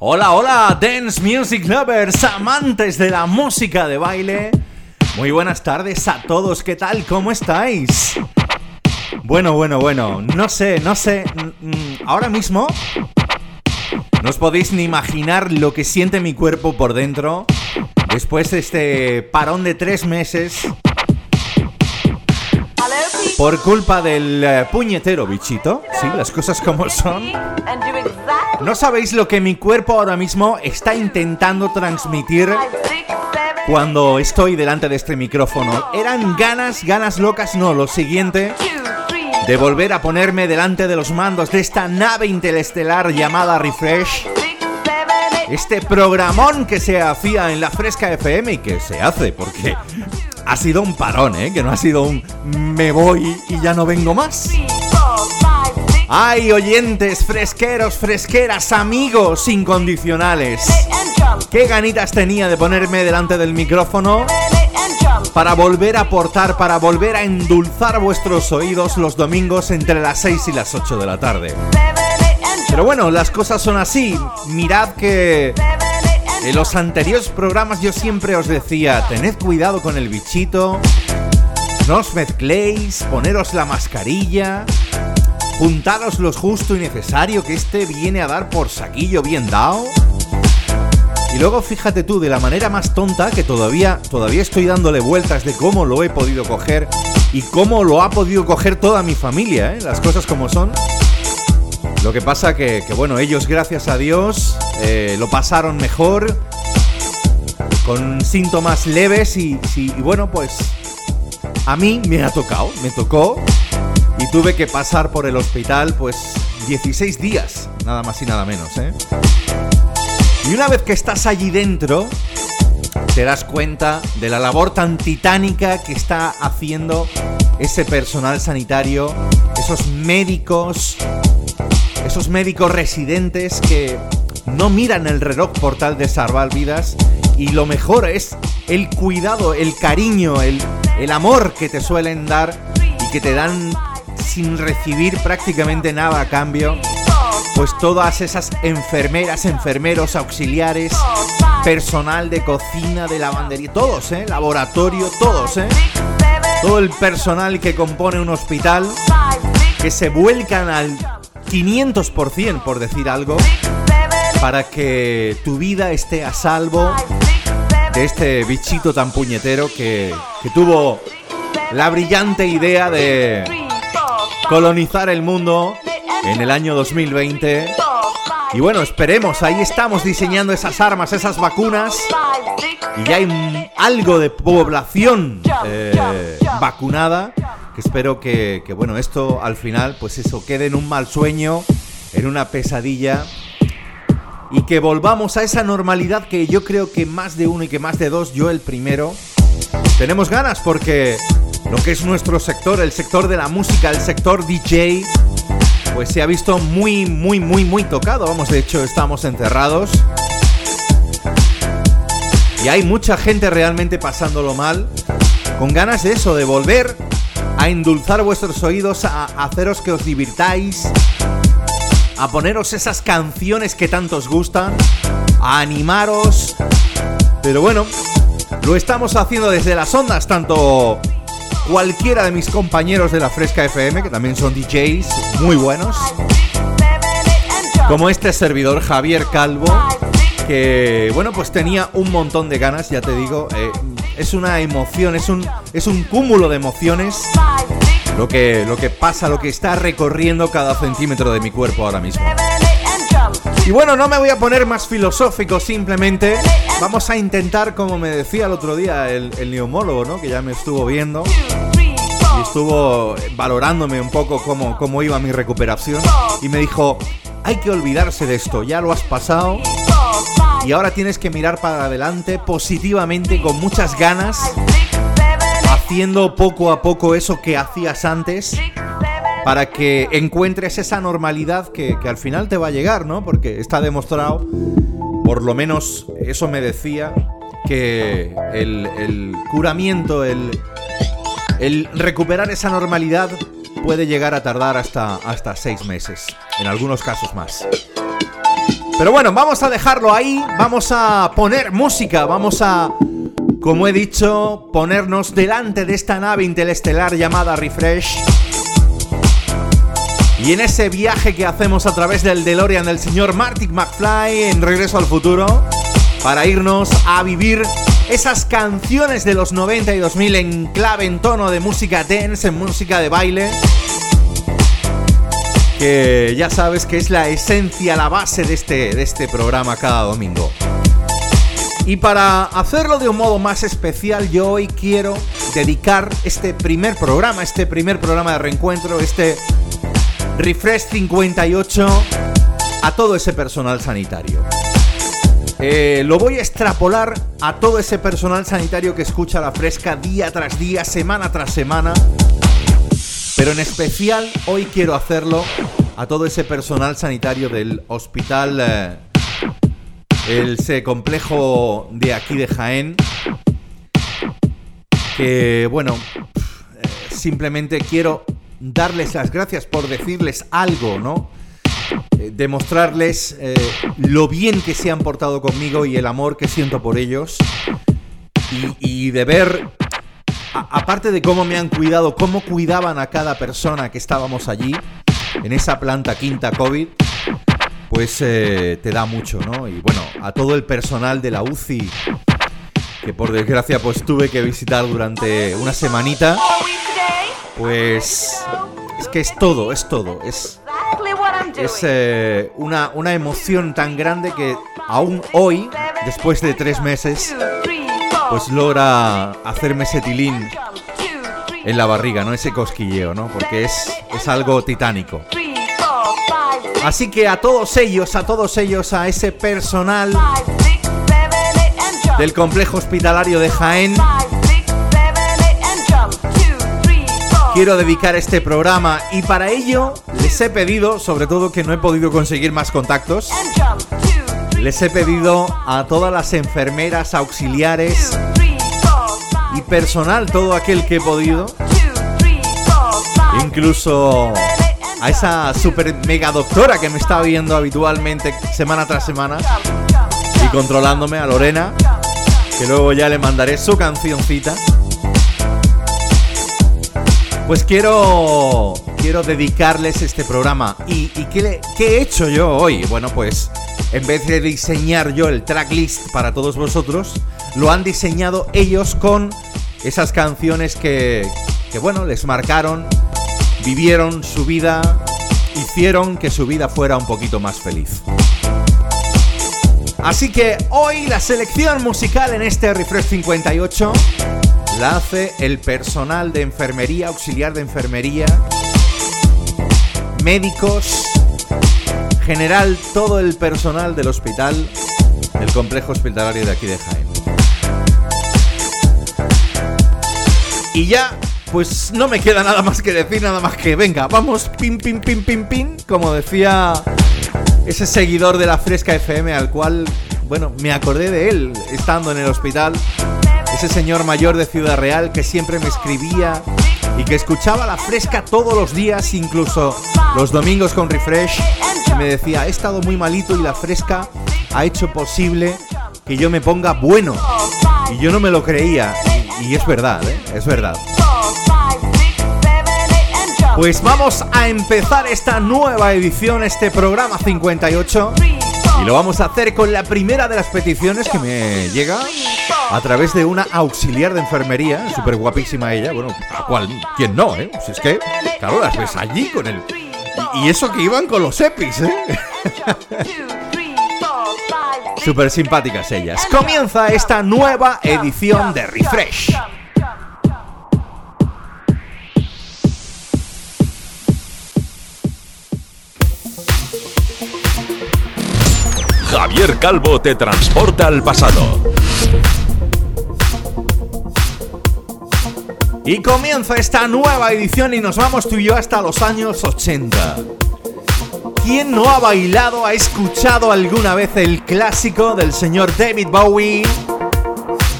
Hola, hola, Dance Music Lovers, amantes de la música de baile. Muy buenas tardes a todos, ¿qué tal? ¿Cómo estáis? Bueno, bueno, bueno, no sé, no sé. mm, mm, Ahora mismo no os podéis ni imaginar lo que siente mi cuerpo por dentro después de este parón de tres meses por culpa del eh, puñetero bichito. Sí, las cosas como son. No sabéis lo que mi cuerpo ahora mismo está intentando transmitir cuando estoy delante de este micrófono. Eran ganas, ganas locas, no, lo siguiente, de volver a ponerme delante de los mandos de esta nave interestelar llamada Refresh. Este programón que se hacía en la Fresca FM y que se hace porque ha sido un parón, ¿eh? Que no ha sido un me voy y ya no vengo más. Ay, oyentes, fresqueros, fresqueras, amigos incondicionales. Qué ganitas tenía de ponerme delante del micrófono para volver a aportar, para volver a endulzar vuestros oídos los domingos entre las 6 y las 8 de la tarde. Pero bueno, las cosas son así. Mirad que en los anteriores programas yo siempre os decía, tened cuidado con el bichito, no os mezcléis, poneros la mascarilla, juntaros lo justo y necesario que este viene a dar por saquillo bien dado. Y luego fíjate tú, de la manera más tonta, que todavía, todavía estoy dándole vueltas de cómo lo he podido coger y cómo lo ha podido coger toda mi familia, ¿eh? las cosas como son. Lo que pasa que, que bueno, ellos gracias a Dios eh, lo pasaron mejor, con síntomas leves y, y bueno, pues a mí me ha tocado, me tocó y tuve que pasar por el hospital pues 16 días, nada más y nada menos, ¿eh? Y una vez que estás allí dentro, te das cuenta de la labor tan titánica que está haciendo ese personal sanitario, esos médicos, esos médicos residentes que no miran el reloj por tal de salvar vidas y lo mejor es el cuidado, el cariño, el, el amor que te suelen dar y que te dan sin recibir prácticamente nada a cambio. Pues todas esas enfermeras, enfermeros, auxiliares, personal de cocina, de lavandería, todos, ¿eh? Laboratorio, todos, ¿eh? Todo el personal que compone un hospital, que se vuelcan al 500%, por decir algo, para que tu vida esté a salvo de este bichito tan puñetero que, que tuvo la brillante idea de colonizar el mundo en el año 2020. Y bueno, esperemos, ahí estamos diseñando esas armas, esas vacunas. Y ya hay algo de población eh, vacunada. Espero que, que, bueno, esto al final, pues eso, quede en un mal sueño, en una pesadilla. Y que volvamos a esa normalidad que yo creo que más de uno y que más de dos, yo el primero, tenemos ganas porque lo que es nuestro sector, el sector de la música, el sector DJ, pues se ha visto muy, muy, muy, muy tocado. Vamos, de hecho, estamos encerrados. Y hay mucha gente realmente pasándolo mal, con ganas de eso, de volver a endulzar vuestros oídos, a haceros que os divirtáis, a poneros esas canciones que tanto os gustan, a animaros. Pero bueno, lo estamos haciendo desde las ondas, tanto cualquiera de mis compañeros de la Fresca FM, que también son DJs muy buenos, como este servidor Javier Calvo, que bueno, pues tenía un montón de ganas, ya te digo, eh, es una emoción, es un, es un cúmulo de emociones lo que, lo que pasa, lo que está recorriendo cada centímetro de mi cuerpo ahora mismo. Y bueno, no me voy a poner más filosófico, simplemente vamos a intentar, como me decía el otro día el, el neumólogo, ¿no? Que ya me estuvo viendo y estuvo valorándome un poco cómo, cómo iba mi recuperación. Y me dijo, hay que olvidarse de esto, ya lo has pasado. Y ahora tienes que mirar para adelante positivamente, con muchas ganas haciendo poco a poco eso que hacías antes para que encuentres esa normalidad que, al final te va a llegar, ¿no? Porque está demostrado, por lo menos eso me decía, que el, curamiento, el, el recuperar esa normalidad puede llegar a tardar hasta, hasta seis meses, en algunos casos más. Pero bueno, vamos a dejarlo ahí, vamos a poner música, vamos a como he dicho, ponernos delante de esta nave interestelar llamada Refresh. Y en ese viaje que hacemos a través del DeLorean del señor Martin McFly en Regreso al Futuro, para irnos a vivir esas canciones de los 90 y 2000 en clave, en tono de música dance, en música de baile, que ya sabes que es la esencia, la base de este, de este programa cada domingo. Y para hacerlo de un modo más especial, yo hoy quiero dedicar este primer programa, este primer programa de reencuentro, este Refresh 58, a todo ese personal sanitario. Eh, lo voy a extrapolar a todo ese personal sanitario que escucha la fresca día tras día, semana tras semana. Pero en especial hoy quiero hacerlo a todo ese personal sanitario del hospital eh, el complejo de aquí de Jaén. Que bueno, eh, simplemente quiero darles las gracias por decirles algo, ¿no? Eh, demostrarles eh, lo bien que se han portado conmigo y el amor que siento por ellos. Y, de ver, aparte de cómo me han cuidado, cómo cuidaban a cada persona que estábamos allí, en esa planta quinta COVID, pues eh, te da mucho, ¿no? Y bueno, a todo el personal de la UCI, que por desgracia pues tuve que visitar durante una semanita, pues es que es todo, es todo, es, es eh, una, una emoción tan grande que aún hoy, después de tres meses, pues logra hacerme ese tilín en la barriga, ¿no? Ese cosquilleo, ¿no? Porque es, es algo titánico. Así que a todos ellos, a todos ellos, a ese personal del complejo hospitalario de Jaén, quiero dedicar este programa y para ello les he pedido, sobre todo que no he podido conseguir más contactos, les he pedido a todas las enfermeras, auxiliares y personal, todo aquel que he podido, incluso a esa super mega doctora que me está viendo habitualmente semana tras semana y controlándome a Lorena, que luego ya le mandaré su cancioncita. Pues quiero quiero dedicarles este programa. ¿Y, qué, qué he hecho yo hoy? Bueno, pues en vez de diseñar yo el tracklist para todos vosotros, lo han diseñado ellos con esas canciones que, que bueno, les marcaron vivieron su vida, hicieron que su vida fuera un poquito más feliz. Así que hoy la selección musical en este Refresh 58 la hace el personal de enfermería, auxiliar de enfermería, médicos, general, todo el personal del hospital, del complejo hospitalario de aquí de Jaén. Y ya pues no me queda nada más que decir, nada más que venga, vamos, pin, pin, pin, pin, pin, como decía ese seguidor de la Fresca FM al cual, bueno, me acordé de él estando en el hospital, ese señor mayor de Ciudad Real que siempre me escribía y que escuchaba la Fresca todos los días, incluso los domingos con Refresh, y me decía, he estado muy malito y la Fresca ha hecho posible que yo me ponga bueno. Y yo no me lo creía. Y, es verdad, ¿eh? Es verdad. Pues vamos a empezar esta nueva edición, este programa 58. Y lo vamos a hacer con la primera de las peticiones que me llega a través de una auxiliar de enfermería, súper guapísima ella. Bueno, a cual, ¿quién no, eh? Si es que, claro, las ves allí con el. Y, eso que iban con los EPIs, ¿eh? Súper simpáticas ellas. Comienza esta nueva edición de Refresh. Javier Calvo te transporta al pasado. Y comienza esta nueva edición y nos vamos tú y yo hasta los años 80. ¿Quién no ha bailado, ha escuchado alguna vez el clásico del señor David Bowie?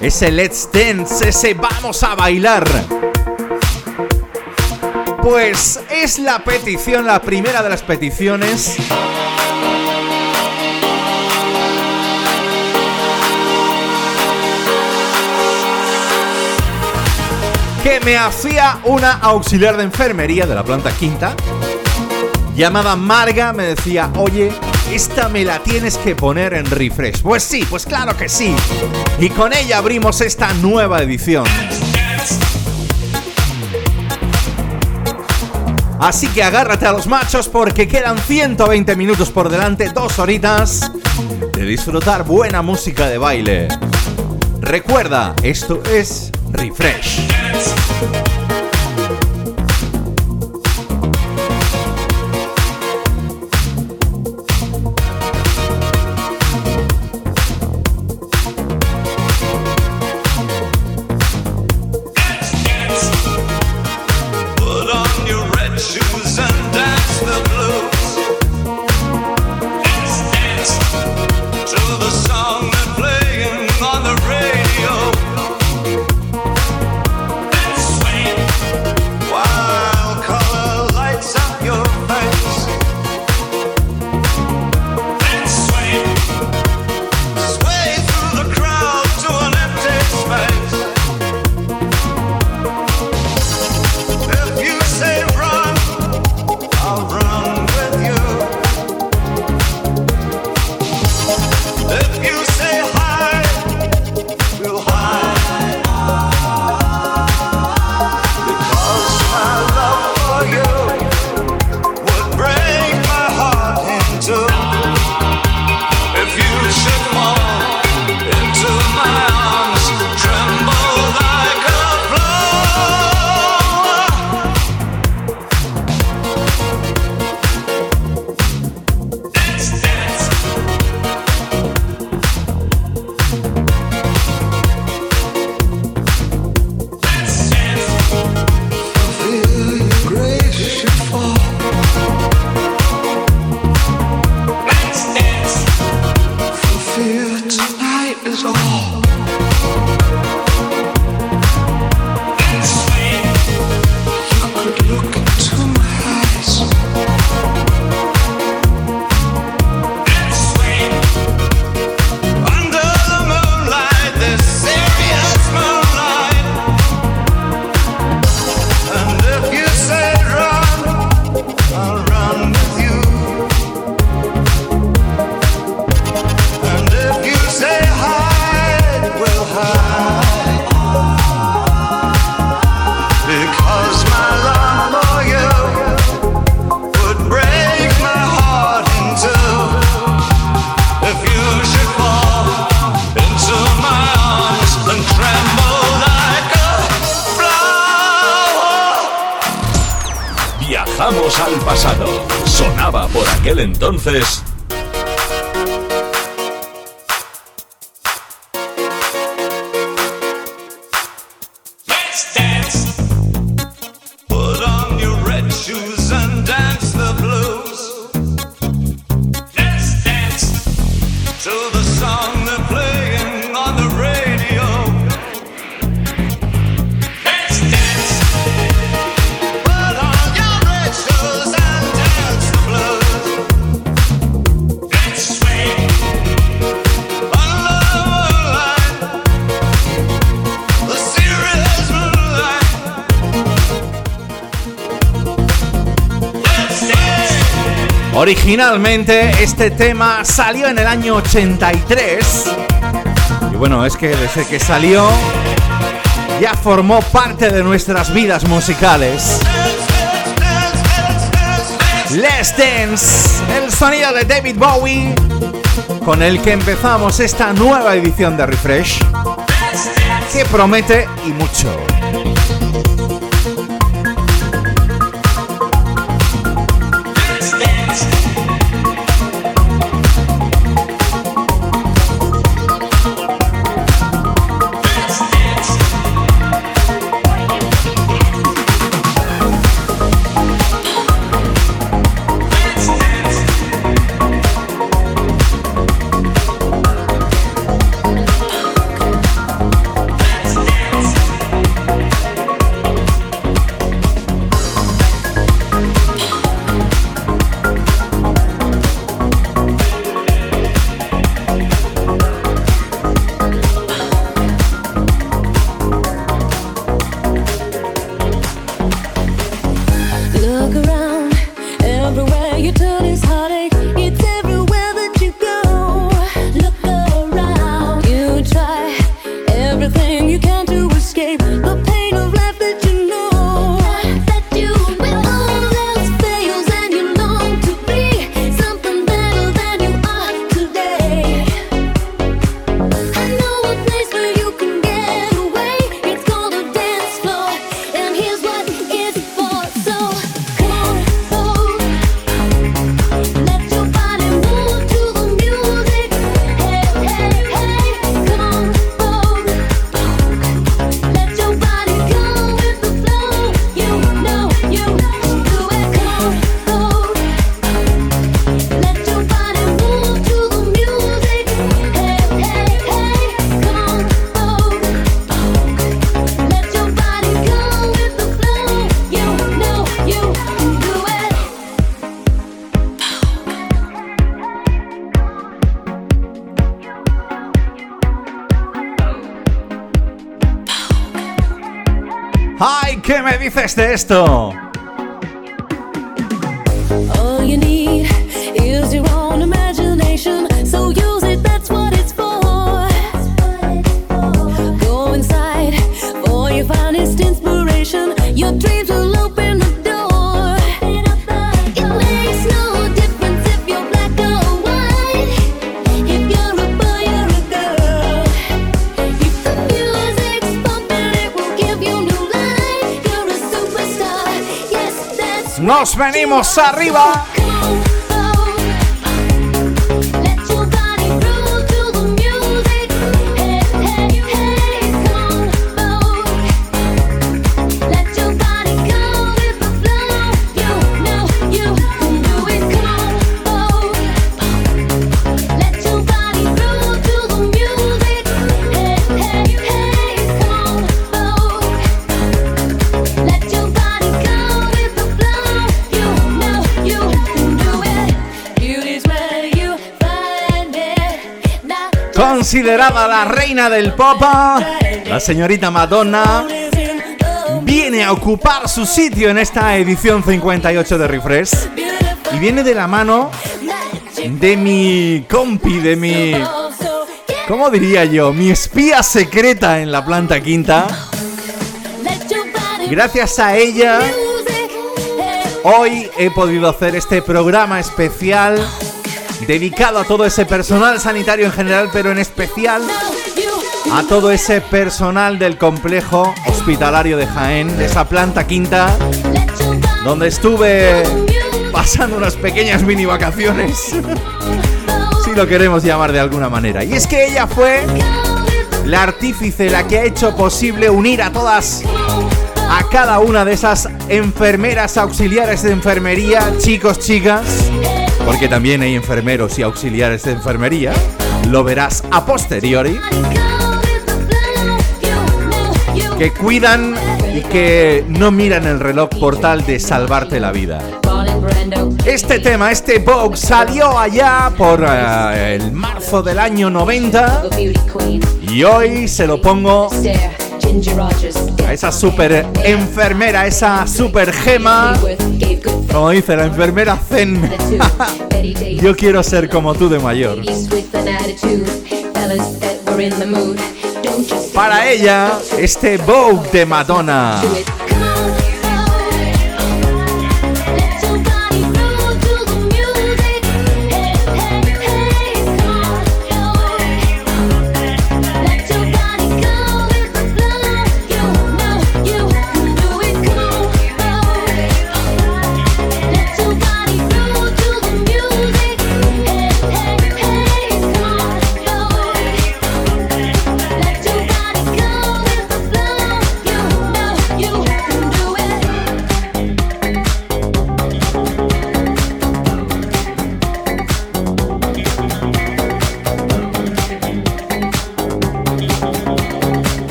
Ese Let's Dance, ese Vamos a bailar. Pues es la petición, la primera de las peticiones. Que me hacía una auxiliar de enfermería de la planta quinta llamada Marga me decía, oye, esta me la tienes que poner en refresh. Pues sí, pues claro que sí. Y con ella abrimos esta nueva edición. Así que agárrate a los machos porque quedan 120 minutos por delante, dos horitas de disfrutar buena música de baile. Recuerda, esto es Refresh. Entonces Originalmente este tema salió en el año 83 y bueno, es que desde que salió ya formó parte de nuestras vidas musicales. Let's Dance, el sonido de David Bowie, con el que empezamos esta nueva edición de Refresh, que promete y mucho. Esto? Nos venimos arriba. Considerada la reina del pop, la señorita Madonna viene a ocupar su sitio en esta edición 58 de Refresh y viene de la mano de mi compi, de mi... ¿Cómo diría yo? Mi espía secreta en la planta quinta. Gracias a ella, hoy he podido hacer este programa especial dedicado a todo ese personal sanitario en general, pero en especial a todo ese personal del complejo hospitalario de Jaén, de esa planta quinta, donde estuve pasando unas pequeñas mini vacaciones, si lo queremos llamar de alguna manera. Y es que ella fue la artífice, la que ha hecho posible unir a todas, a cada una de esas enfermeras auxiliares de enfermería, chicos, chicas, porque también hay enfermeros y auxiliares de enfermería, lo verás a posteriori, que cuidan y que no miran el reloj por tal de salvarte la vida. Este tema, este Vogue, salió allá por eh, el marzo del año 90 y hoy se lo pongo esa super enfermera, esa super gema, como dice la enfermera Zen. Yo quiero ser como tú de mayor. Para ella, este Vogue de Madonna.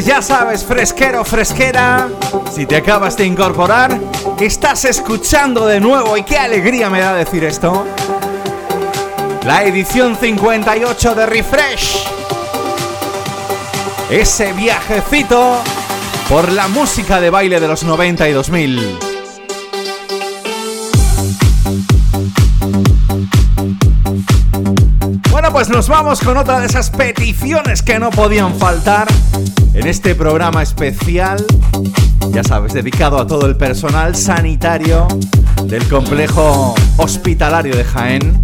Pues ya sabes, fresquero, fresquera, si te acabas de incorporar, estás escuchando de nuevo y qué alegría me da decir esto. La edición 58 de Refresh. Ese viajecito por la música de baile de los 90 y 2000. Bueno, pues nos vamos con otra de esas peticiones que no podían faltar en este programa especial, ya sabes, dedicado a todo el personal sanitario del complejo hospitalario de Jaén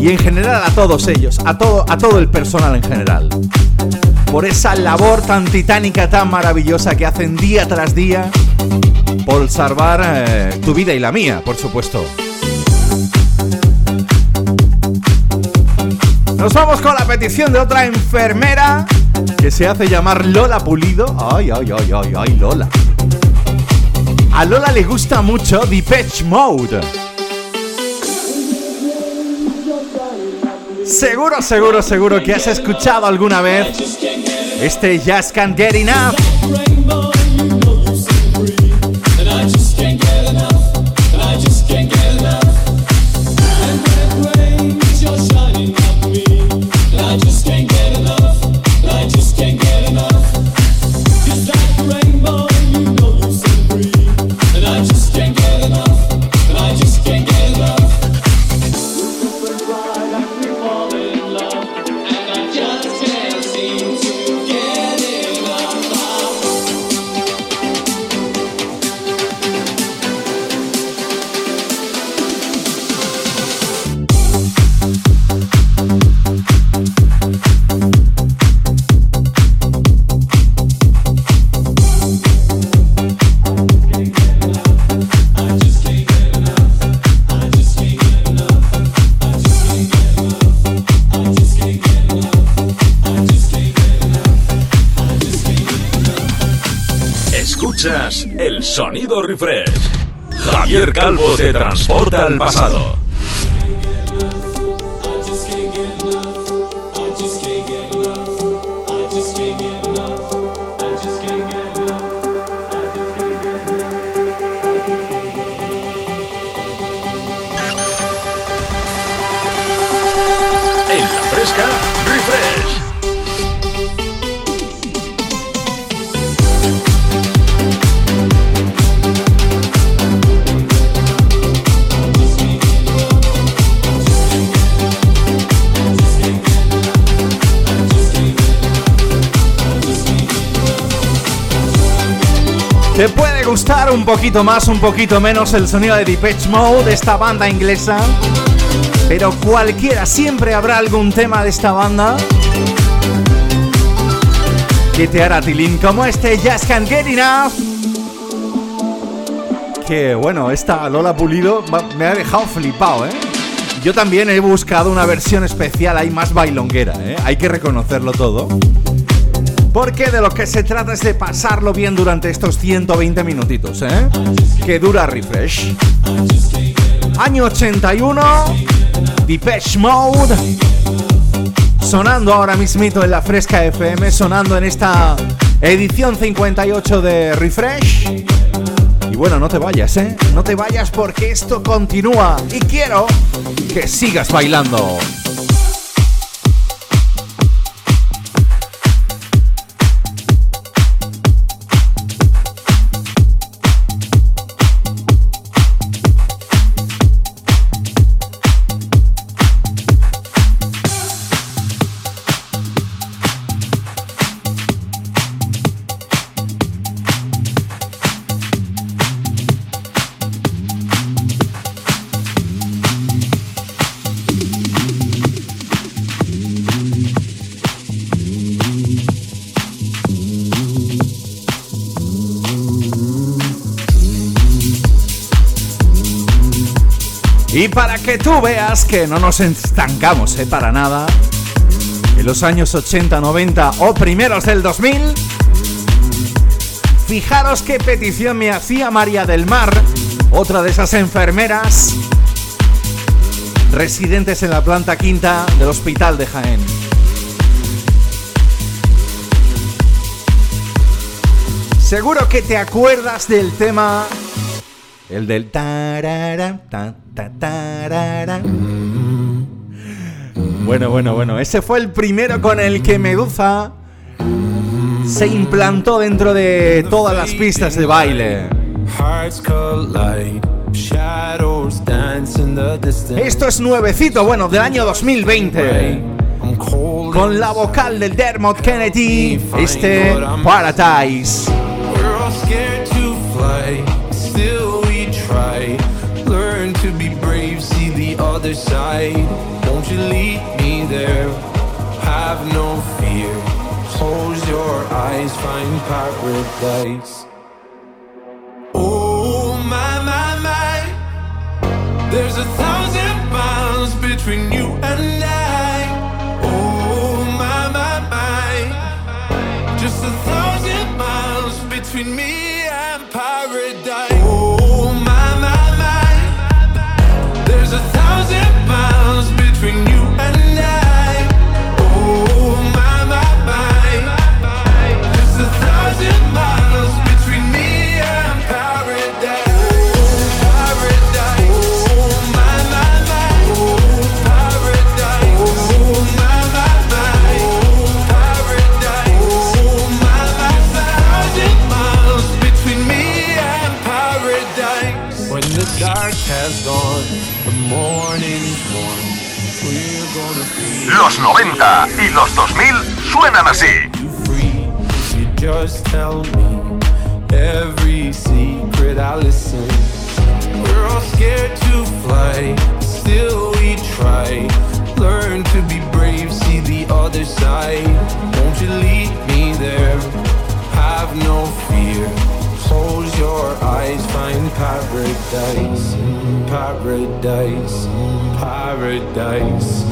y en general a todos ellos, a todo, a todo el personal en general. Por esa labor tan titánica, tan maravillosa que hacen día tras día por salvar eh, tu vida y la mía, por supuesto. Nos vamos con la petición de otra enfermera que se hace llamar Lola Pulido. Ay, ay, ay, ay, ay, Lola. A Lola le gusta mucho Depeche Mode. Seguro, seguro, seguro que has escuchado alguna vez este Just Can't Get Enough. Refresh. Javier Calvo te transporta al pasado. Gustar un poquito más, un poquito menos el sonido de Depeche Mode, esta banda inglesa. Pero cualquiera, siempre habrá algún tema de esta banda que te hará tilín como este Just Can't Get Enough. Que bueno, esta Lola Pulido me ha dejado flipado, ¿eh? yo también he buscado una versión especial ahí más bailonguera, ¿eh? hay que reconocerlo todo. Porque de lo que se trata es de pasarlo bien durante estos 120 minutitos, ¿eh? Que dura refresh. Año 81, Depeche Mode. Sonando ahora mismito en la Fresca FM, sonando en esta edición 58 de Refresh. Y bueno, no te vayas, ¿eh? No te vayas porque esto continúa y quiero que sigas bailando. Para que tú veas que no nos estancamos ¿eh? para nada, en los años 80, 90 o primeros del 2000, fijaros qué petición me hacía María del Mar, otra de esas enfermeras residentes en la planta quinta del Hospital de Jaén. Seguro que te acuerdas del tema el del tarara, ta, ta, Bueno, bueno, bueno. Ese fue el primero con el que Medusa se implantó dentro de todas las pistas de baile. Esto es nuevecito, bueno, del año 2020. Con la vocal del Dermot Kennedy, este Paradise. Other side. Won't you lead me there? Have no fear. Close your eyes, find paradise. Oh my my my, there's a thousand miles between you and I. Oh my my my, just a thousand miles between me and paradise. 90 y los 2000 suenan así. Just tell me every secret I listen. We're all scared to fly, still we try. Learn to be brave, see the other side. Won't you lead me there? Have no fear. Close your eyes, find paradise, paradise, paradise.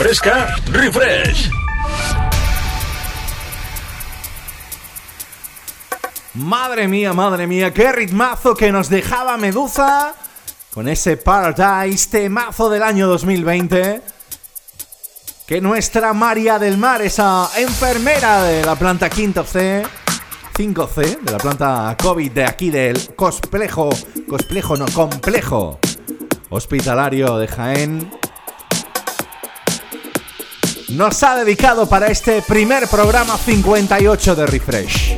fresca, refresh. Madre mía, madre mía, qué ritmazo que nos dejaba Medusa con ese Paradise, temazo del año 2020. Que nuestra María del Mar, esa enfermera de la planta quinto C, 5C, de la planta COVID de aquí del Cosplejo, Cosplejo no, complejo hospitalario de Jaén, nos ha dedicado para este primer programa 58 de Refresh.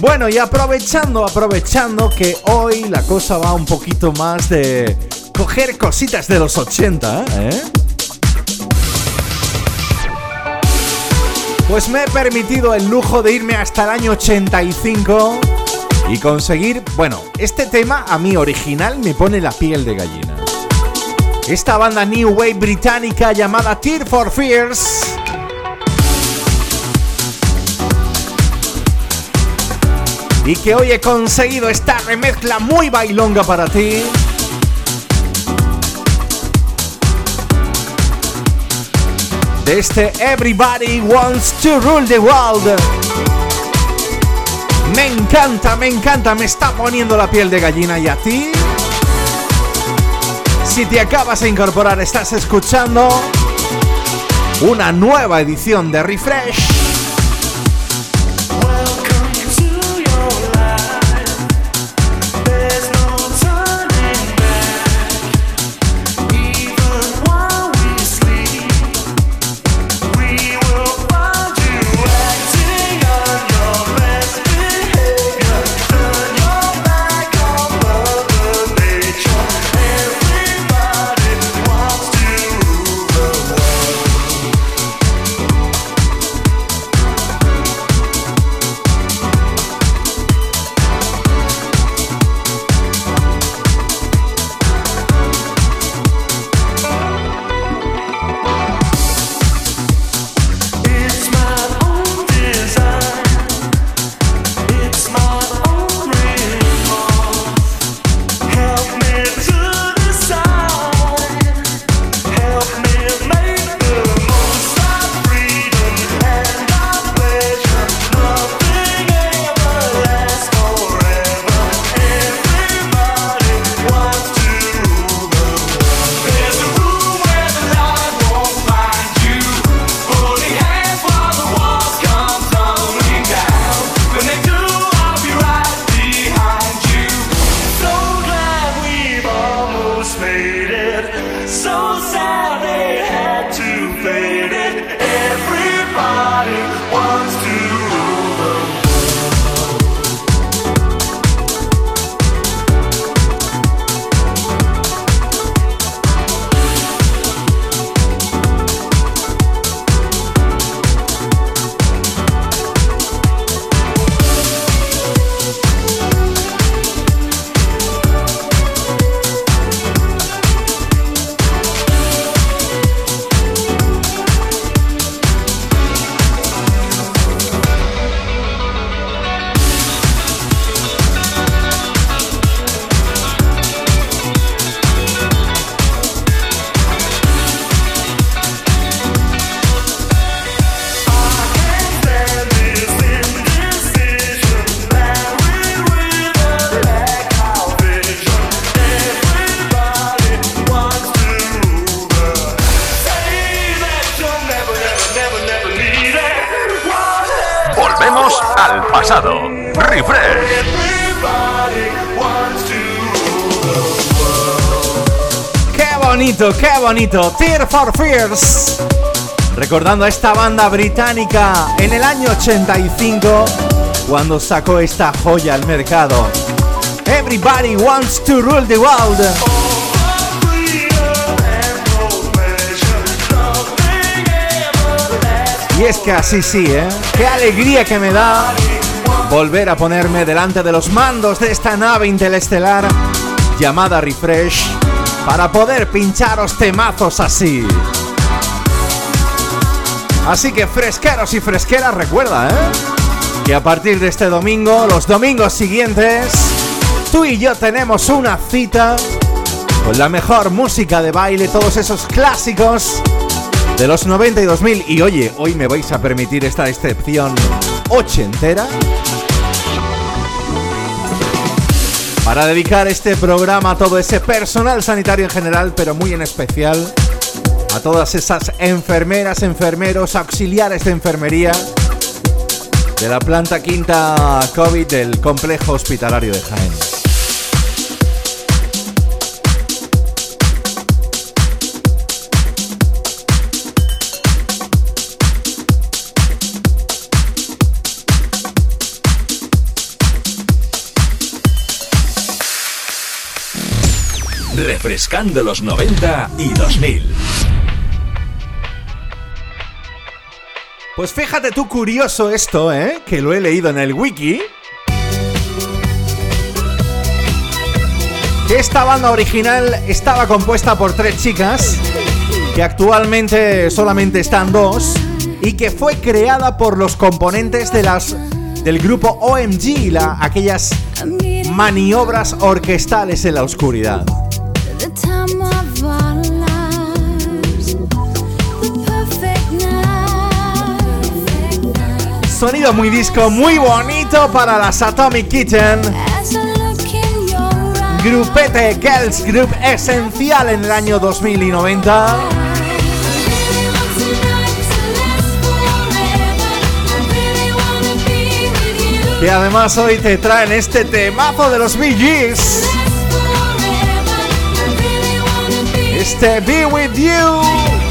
Bueno, y aprovechando, aprovechando que hoy la cosa va un poquito más de coger cositas de los 80, ¿eh? Pues me he permitido el lujo de irme hasta el año 85 y conseguir, bueno, este tema a mí original me pone la piel de gallina. Esta banda New Wave británica llamada Tear for Fears y que hoy he conseguido esta remezcla muy bailonga para ti. De este Everybody Wants to Rule the World. Me encanta, me encanta, me está poniendo la piel de gallina y a ti. Si te acabas de incorporar, estás escuchando una nueva edición de Refresh. Bonito. Tear for Fears. Recordando a esta banda británica en el año 85, cuando sacó esta joya al mercado. Everybody wants to rule the world. Y es que así sí, ¿eh? Qué alegría que me da volver a ponerme delante de los mandos de esta nave interestelar llamada Refresh para poder pincharos temazos así. Así que fresqueros y fresqueras, recuerda, ¿eh? Que a partir de este domingo, los domingos siguientes, tú y yo tenemos una cita con la mejor música de baile, todos esos clásicos de los 90 y 2000. Y oye, hoy me vais a permitir esta excepción ochentera. Para dedicar este programa a todo ese personal sanitario en general, pero muy en especial a todas esas enfermeras, enfermeros, auxiliares de enfermería de la planta quinta COVID del complejo hospitalario de Jaén. Refrescando los 90 y 2000. Pues fíjate tú curioso esto, ¿eh? Que lo he leído en el wiki. esta banda original estaba compuesta por tres chicas, que actualmente solamente están dos, y que fue creada por los componentes de las, del grupo OMG, la, aquellas maniobras orquestales en la oscuridad. Sonido muy disco, muy bonito para las Atomic Kitten. Grupete Girls Group esencial en el año 2090. Y además hoy te traen este temazo de los Bee Gees. Este Be With You.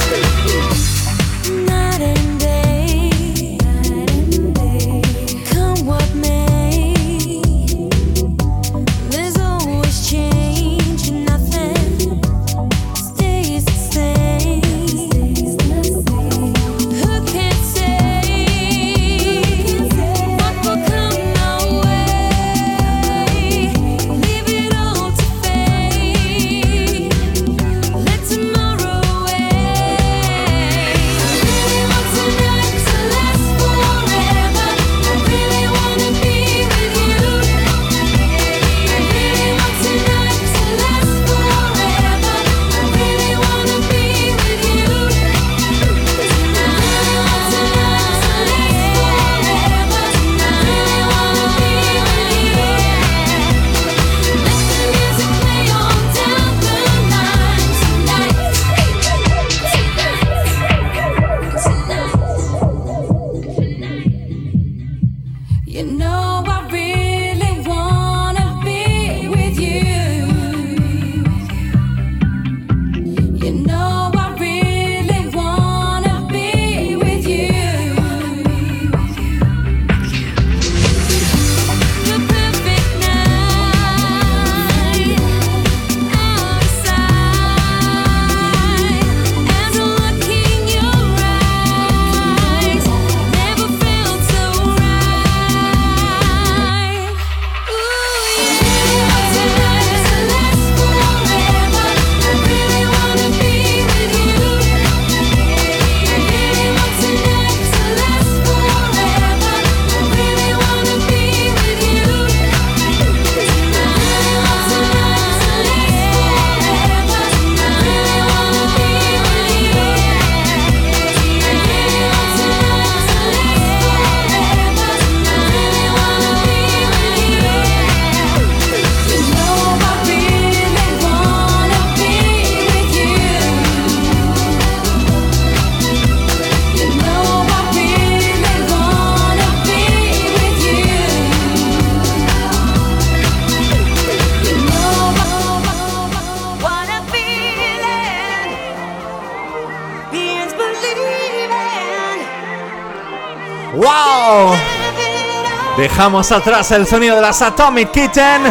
Dejamos atrás el sonido de las Atomic Kitten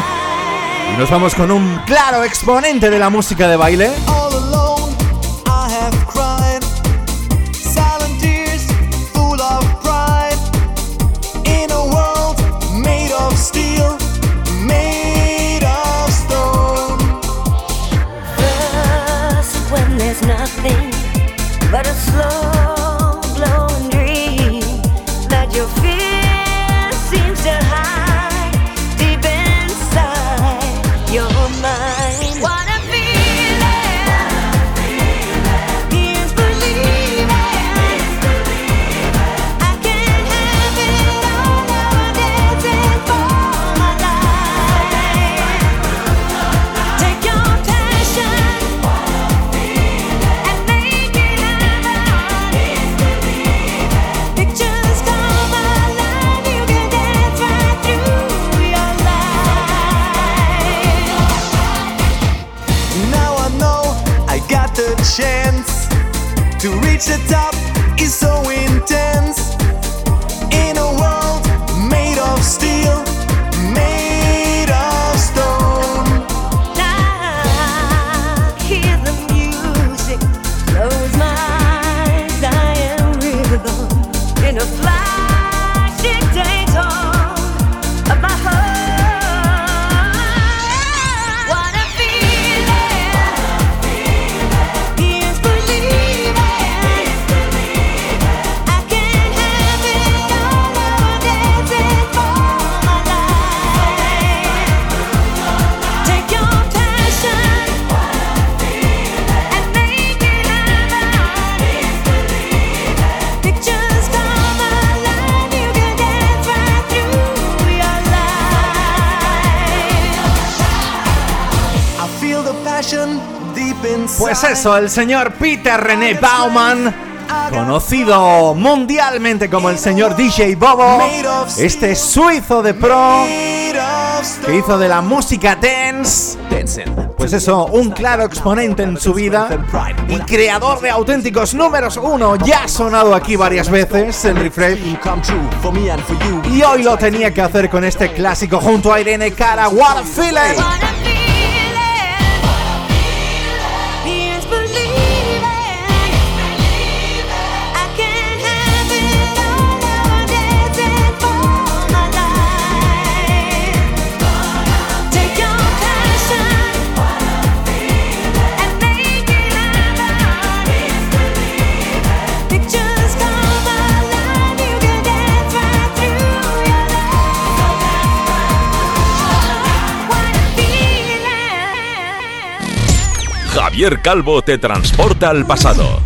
y nos vamos con un claro exponente de la música de baile. To reach Pues eso, el señor Peter René Bauman, conocido mundialmente como el señor DJ Bobo, este suizo de pro que hizo de la música dance, pues eso, un claro exponente en su vida y creador de auténticos números uno, ya ha sonado aquí varias veces en Refresh y hoy lo tenía que hacer con este clásico junto a Irene Cara, What Javier Calvo te transporta al pasado.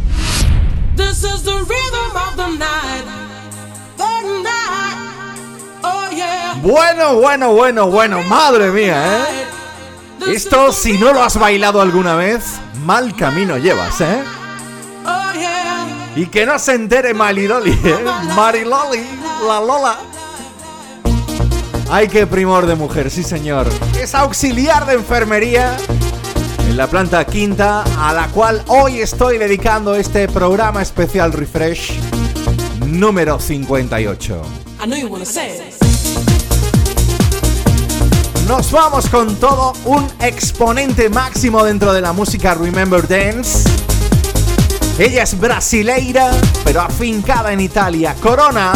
Bueno, bueno, bueno, bueno, madre mía, ¿eh? Esto, si no lo has bailado alguna vez, mal camino llevas, ¿eh? Y que no se entere Mariloli, ¿eh? Mariloli, la Lola. Ay, qué primor de mujer, sí señor. Es auxiliar de enfermería en la planta quinta, a la cual hoy estoy dedicando este programa especial Refresh número 58. Nos vamos con todo un exponente máximo dentro de la música Remember Dance. Ella es brasileira, pero afincada en Italia. Corona.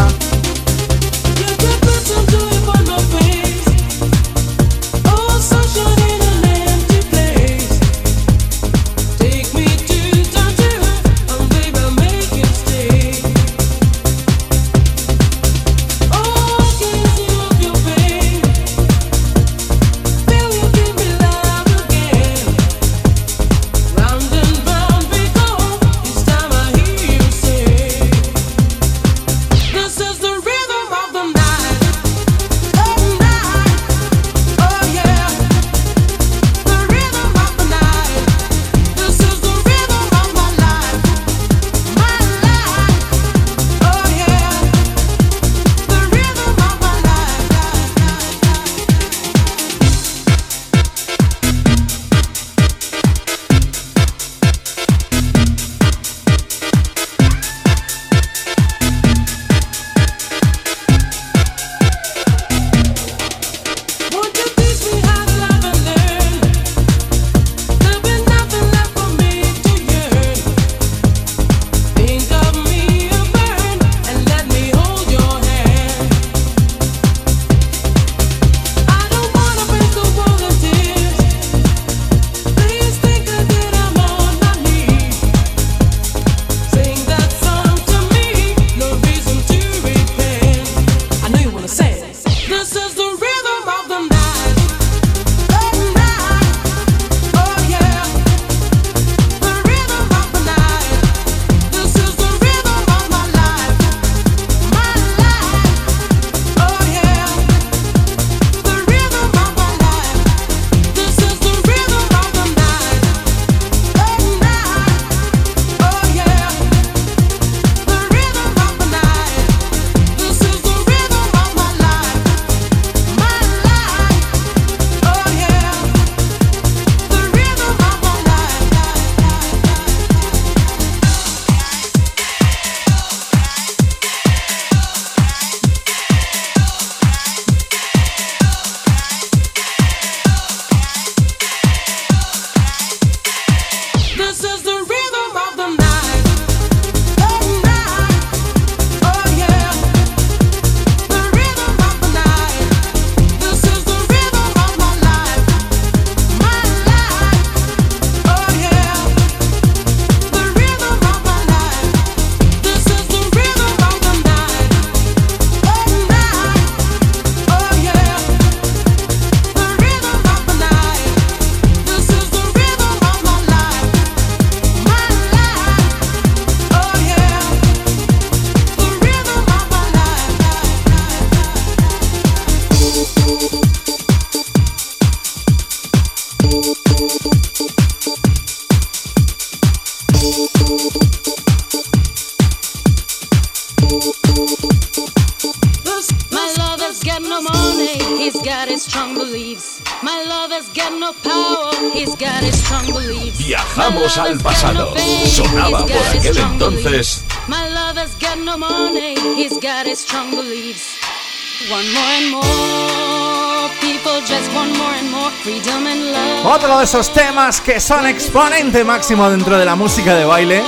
Otro de esos temas que son exponente máximo dentro de la música de baile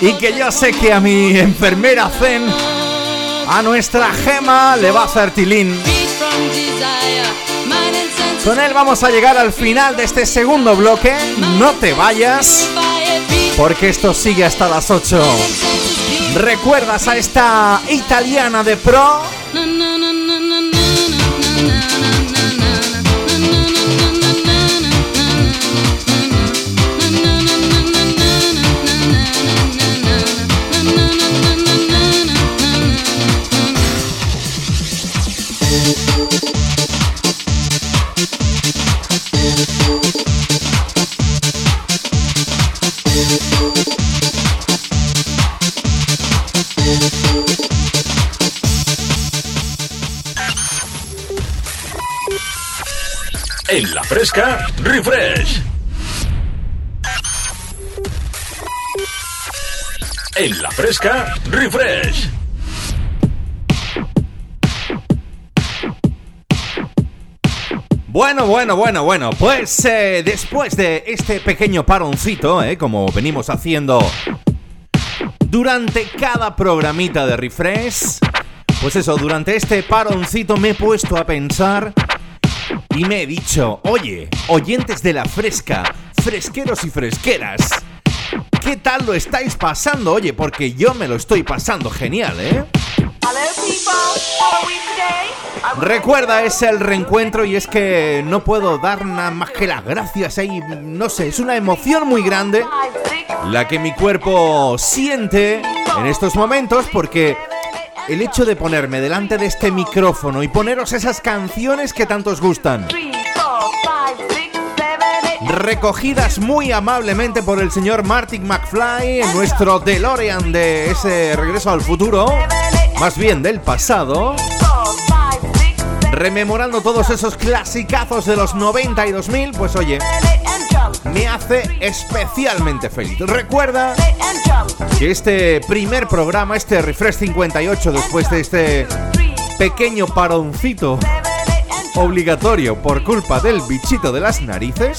y que yo sé que a mi enfermera Zen, a nuestra gema, le va a hacer tilín. Con él vamos a llegar al final de este segundo bloque. No te vayas, porque esto sigue hasta las 8. ¿Recuerdas a esta italiana de pro? Fresca, refresh. En la fresca, refresh. Bueno, bueno, bueno, bueno, pues eh, después de este pequeño paroncito, eh, como venimos haciendo durante cada programita de refresh, pues eso, durante este paroncito me he puesto a pensar y me he dicho, oye, oyentes de la fresca, fresqueros y fresqueras, ¿qué tal lo estáis pasando? Oye, porque yo me lo estoy pasando genial, ¿eh? Recuerda, es el reencuentro y es que no puedo dar nada más que las gracias ahí. No sé, es una emoción muy grande la que mi cuerpo siente en estos momentos porque el hecho de ponerme delante de este micrófono y poneros esas canciones que tanto os gustan. Recogidas muy amablemente por el señor Martin McFly en nuestro DeLorean de ese regreso al futuro, más bien del pasado rememorando todos esos clasicazos de los 90 y 2000, pues oye, me hace especialmente feliz. Recuerda que este primer programa, este Refresh 58, después de este pequeño paroncito obligatorio por culpa del bichito de las narices.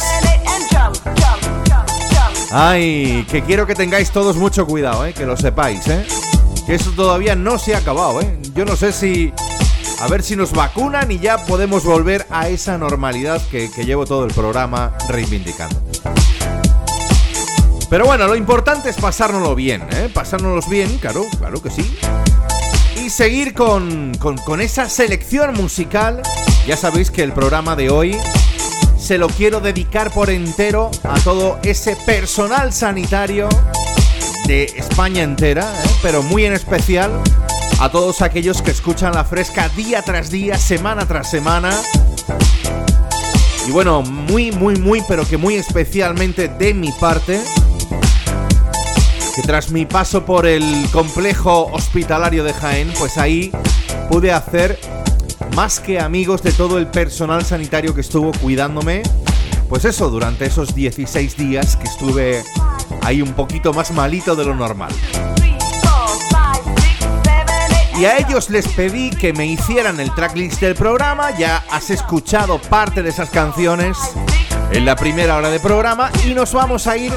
Ay, que quiero que tengáis todos mucho cuidado, ¿eh? que lo sepáis, ¿eh? que eso todavía no se ha acabado. ¿eh? Yo no sé si a ver si nos vacunan y ya podemos volver a esa normalidad que, llevo todo el programa reivindicando. Pero bueno, lo importante es pasárnoslo bien, ¿eh? Pasárnoslo bien, claro, claro que sí. Y seguir con, con esa selección musical. Ya sabéis que el programa de hoy se lo quiero dedicar por entero a todo ese personal sanitario de España entera, ¿eh? pero muy en especial a todos aquellos que escuchan la fresca día tras día, semana tras semana. Y bueno, muy, muy, muy, pero que muy especialmente de mi parte, que tras mi paso por el complejo hospitalario de Jaén, pues ahí pude hacer más que amigos de todo el personal sanitario que estuvo cuidándome. Pues eso, durante esos 16 días que estuve ahí un poquito más malito de lo normal. Y a ellos les pedí que me hicieran el tracklist del programa. Ya has escuchado parte de esas canciones en la primera hora de programa. Y nos vamos a ir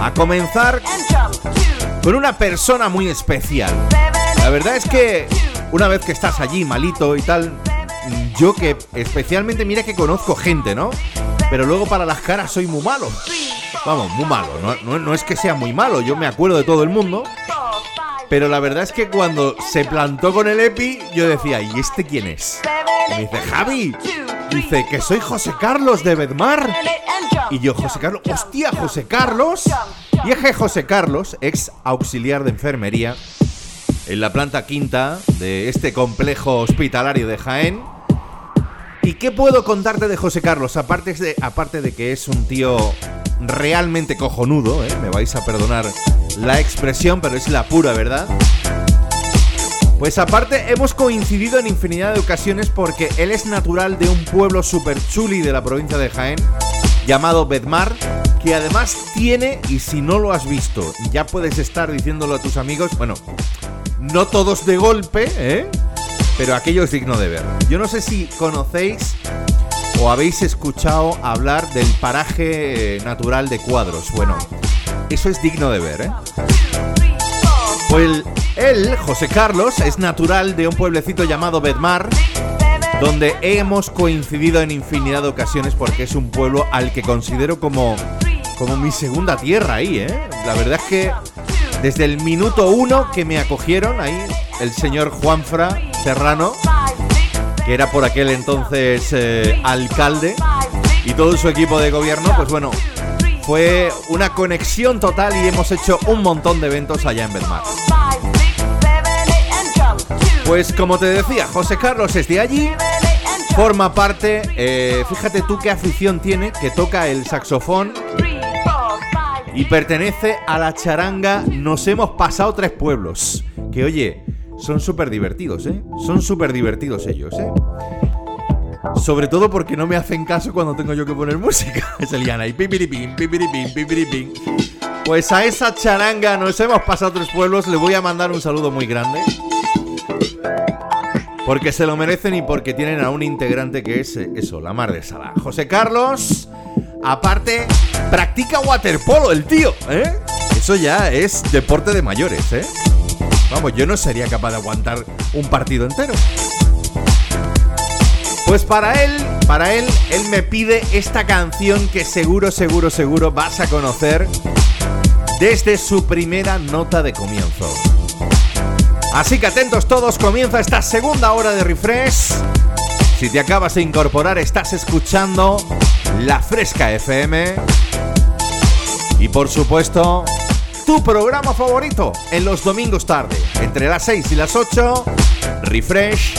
a comenzar con una persona muy especial. La verdad es que una vez que estás allí malito y tal, yo que especialmente mira que conozco gente, ¿no? Pero luego para las caras soy muy malo. Vamos, muy malo. No, no es que sea muy malo, yo me acuerdo de todo el mundo. Pero la verdad es que cuando se plantó con el EPI, yo decía, ¿y este quién es? Y me dice, Javi. Dice, que soy José Carlos de Bedmar. Y yo, José Carlos, hostia, José Carlos. Y José Carlos, ex auxiliar de enfermería, en la planta quinta de este complejo hospitalario de Jaén. ¿Y qué puedo contarte de José Carlos? Aparte de, aparte de que es un tío realmente cojonudo, ¿eh? me vais a perdonar la expresión, pero es la pura verdad. Pues aparte hemos coincidido en infinidad de ocasiones porque él es natural de un pueblo super chuli de la provincia de Jaén, llamado Bedmar, que además tiene, y si no lo has visto, ya puedes estar diciéndolo a tus amigos, bueno, no todos de golpe, ¿eh? Pero aquello es digno de ver. Yo no sé si conocéis o habéis escuchado hablar del paraje natural de cuadros. Bueno, eso es digno de ver, ¿eh? Pues él, José Carlos, es natural de un pueblecito llamado Bedmar, donde hemos coincidido en infinidad de ocasiones porque es un pueblo al que considero como, como mi segunda tierra ahí, ¿eh? La verdad es que desde el minuto uno que me acogieron ahí, el señor Juanfra Serrano, que era por aquel entonces eh, alcalde, y todo su equipo de gobierno, pues bueno, fue una conexión total y hemos hecho un montón de eventos allá en Belmar. Pues como te decía, José Carlos es allí, forma parte, eh, fíjate tú qué afición tiene, que toca el saxofón y pertenece a la charanga Nos hemos pasado tres pueblos, que oye, son súper divertidos, ¿eh? Son súper divertidos ellos, ¿eh? Sobre todo porque no me hacen caso cuando tengo yo que poner música. Es el y pipiripim, pipiripim, pipiripim. Pues a esa charanga nos hemos pasado tres pueblos. Le voy a mandar un saludo muy grande. Porque se lo merecen y porque tienen a un integrante que es eso, la mar de sala. José Carlos, aparte, practica waterpolo el tío, ¿eh? Eso ya es deporte de mayores, ¿eh? Vamos, yo no sería capaz de aguantar un partido entero. Pues para él, para él, él me pide esta canción que seguro, seguro, seguro vas a conocer desde su primera nota de comienzo. Así que atentos todos, comienza esta segunda hora de refresh. Si te acabas de incorporar, estás escuchando La Fresca FM. Y por supuesto, tu programa favorito en los domingos tarde, entre las 6 y las 8, Refresh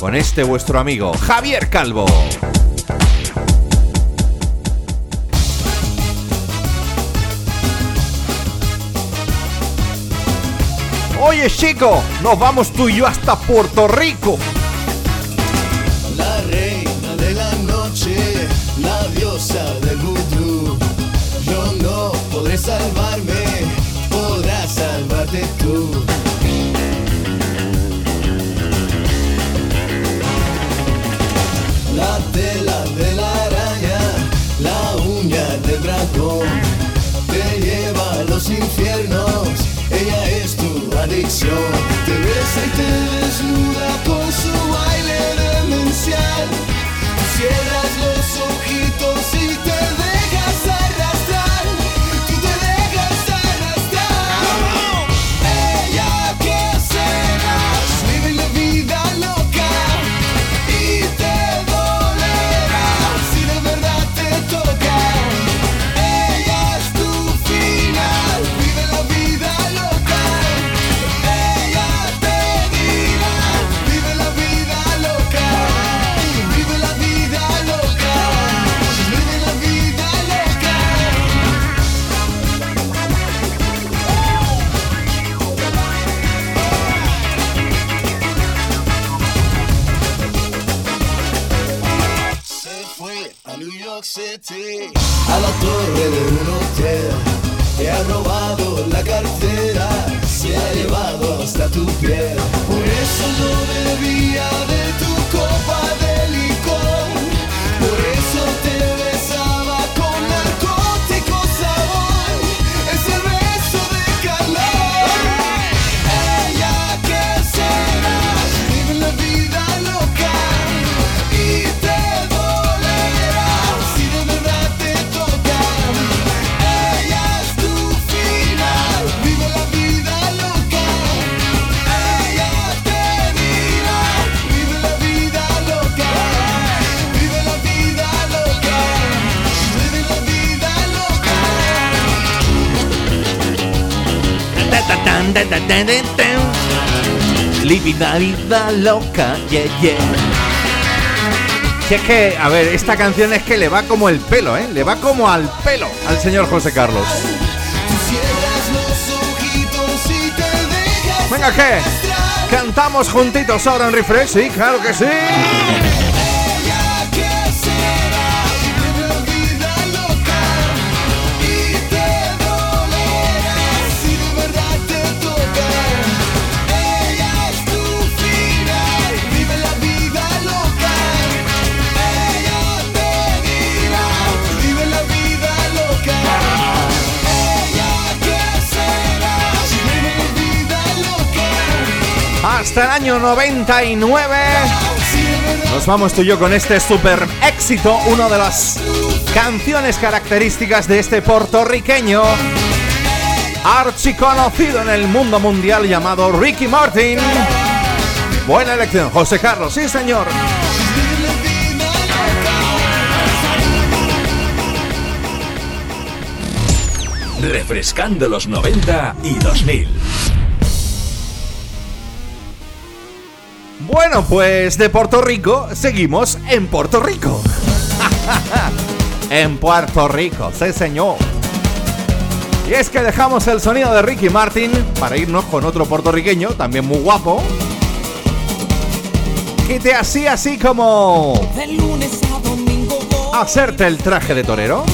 con este vuestro amigo Javier Calvo. Oye chico, nos vamos tú y yo hasta Puerto Rico. La reina de la noche, la diosa del vudú. Yo no podré salvarme, tu adicción. Te besa y te Vida loca, yeah, yeah. Es que, a ver, esta canción es que le va como el pelo, ¿eh? Le va como al pelo al señor José Carlos. Venga, ¿qué? ¿Cantamos juntitos ahora en Refresh? Sí, claro que sí. Hasta el año 99. Nos vamos tú y yo con este super éxito, una de las canciones características de este puertorriqueño archiconocido en el mundo mundial llamado Ricky Martin. Buena elección, José Carlos, sí señor. Refrescando los 90 y 2000. Bueno, pues de Puerto Rico seguimos en Puerto Rico. en Puerto Rico, sí señor. Y es que dejamos el sonido de Ricky Martin para irnos con otro puertorriqueño, también muy guapo. Que te hacía así como... De lunes a domingo Hacerte el traje de torero.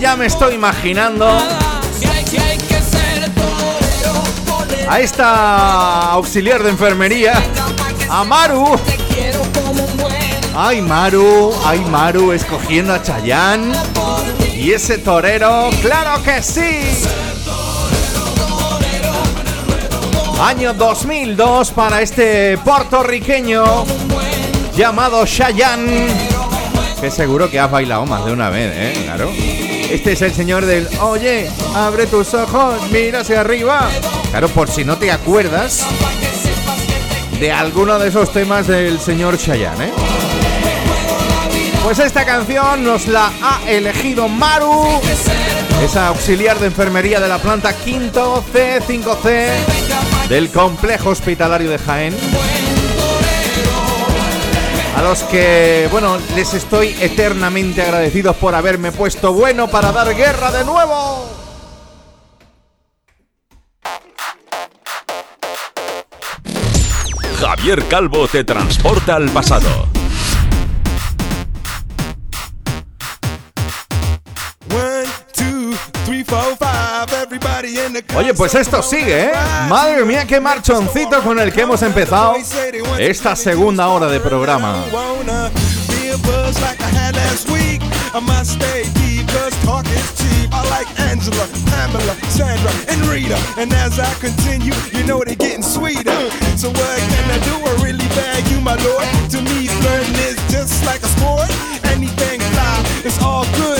Ya me estoy imaginando a esta auxiliar de enfermería, a Maru. Ay, Maru, ay, Maru, escogiendo a Chayán. Y ese torero, claro que sí. Año 2002 para este puertorriqueño llamado Chayanne. Que seguro que has bailado más de una vez, ¿eh? Claro. Este es el señor del Oye, abre tus ojos, mira hacia arriba. Claro, por si no te acuerdas de alguno de esos temas del señor Chayanne, ¿eh? Pues esta canción nos la ha elegido Maru, esa auxiliar de enfermería de la planta quinto C5C del complejo hospitalario de Jaén a los que, bueno, les estoy eternamente agradecidos por haberme puesto bueno para dar guerra de nuevo. Javier Calvo te transporta al pasado. Oye, pues esto sigue, ¿eh? Madre mía, qué marchoncito con el que hemos empezado esta segunda hora de programa. It's all good.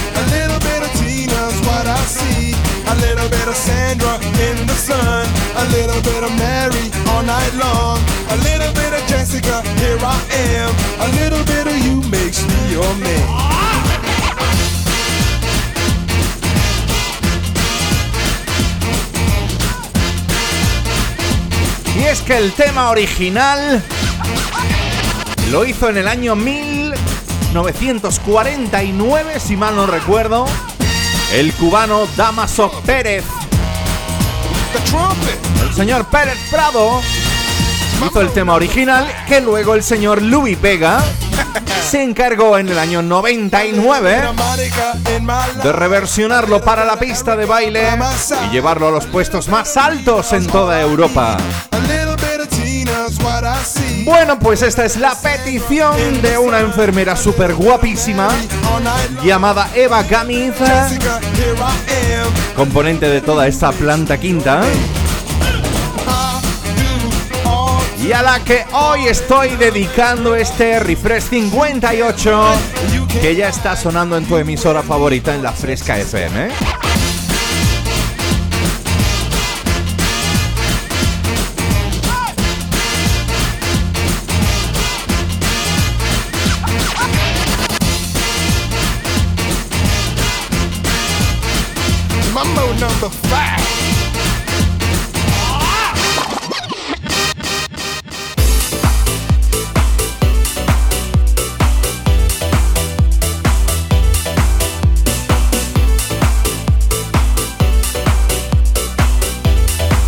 A little bit of Tina's what I see. A little bit of Sandra in the sun. A little bit of Mary all night long. A little bit of Jessica, here I am. A little bit of you makes me your man. Y es que el tema original lo hizo en el año 1949, si mal no recuerdo, el cubano Damaso Pérez. El señor Pérez Prado hizo el tema original que luego el señor Louis Vega se encargó en el año 99 Monica in my life. de reversionarlo para la pista de baile y llevarlo a los puestos más altos en toda Europa. Bueno, pues esta es la petición de una enfermera súper guapísima llamada Eva Gamiz, componente de toda esta planta quinta, y a la que hoy estoy dedicando este Refresh 58 you can. que ya está sonando en tu emisora favorita en la Fresca FM.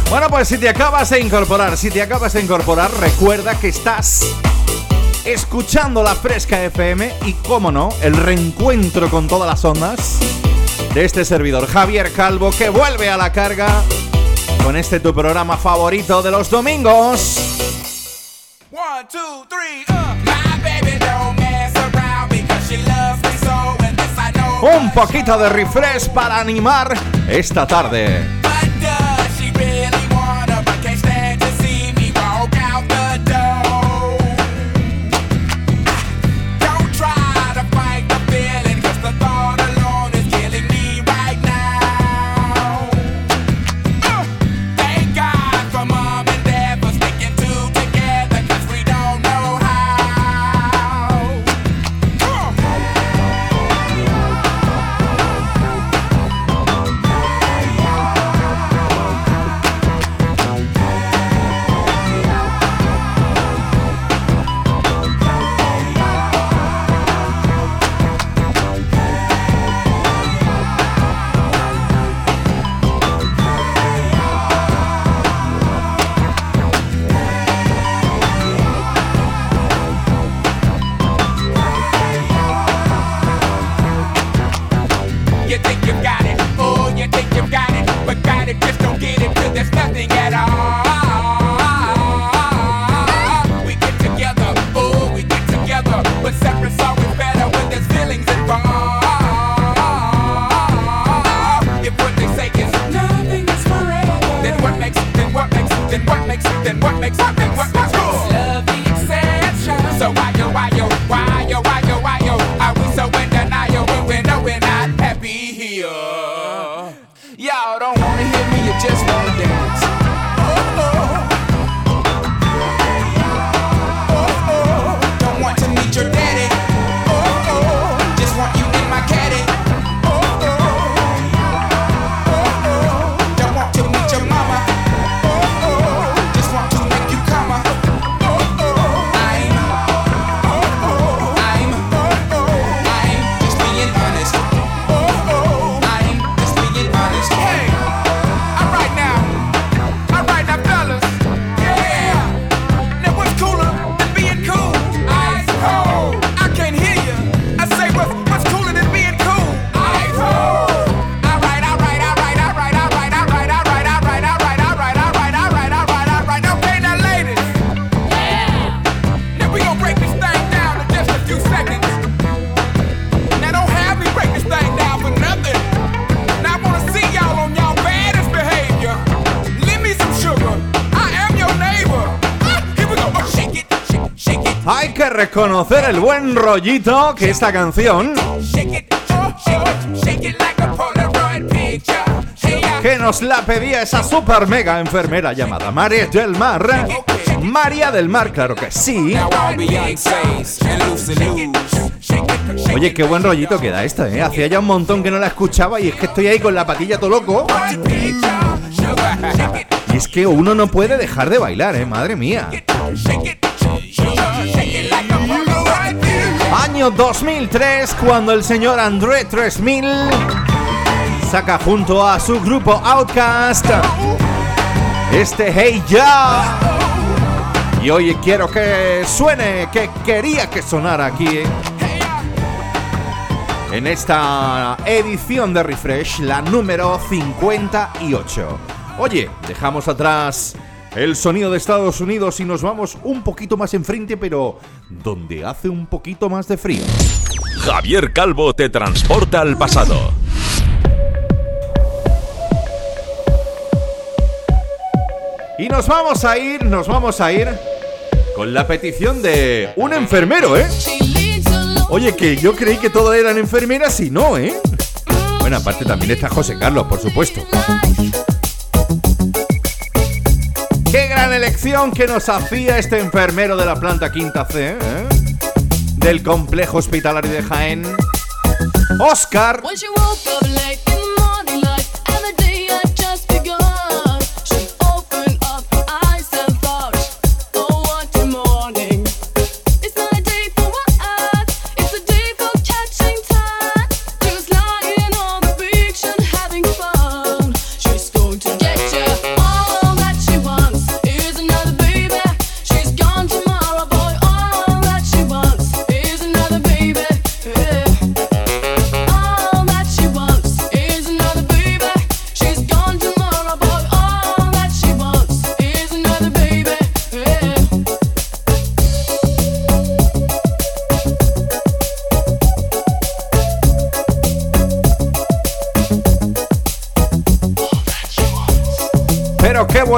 Bueno, pues si te acabas de incorporar, si te acabas de incorporar, recuerda que estás escuchando la Fresca FM y, cómo no, el reencuentro con todas las ondas de este servidor Javier Calvo que vuelve a la carga con este tu programa favorito de los domingos. One, two, three, uh. Un poquito de refresh para animar esta tarde. Y'all don't reconocer el buen rollito que esta canción que nos la pedía esa super mega enfermera llamada María del Mar. María del Mar, claro que sí. Oye, qué buen rollito queda esto, ¿eh? Hacía ya un montón que no la escuchaba y es que estoy ahí con la patilla todo loco. Y es que uno no puede dejar de bailar, ¿eh? Madre mía. Año 2003, cuando el señor André 3000 saca junto a su grupo Outcast este Hey Ya. Y hoy quiero que suene, que quería que sonara aquí en esta edición de Refresh, la número 58. Oye, dejamos atrás el sonido de Estados Unidos y nos vamos un poquito más enfrente, pero donde hace un poquito más de frío. Javier Calvo te transporta al pasado. Y nos vamos a ir, nos vamos a ir con la petición de un enfermero, ¿eh? Oye, que yo creí que todas eran enfermeras y no, ¿eh? Bueno, aparte también está José Carlos, por supuesto. Elección que nos hacía este enfermero de la planta quinta C, ¿eh? Del complejo hospitalario de Jaén. Oscar.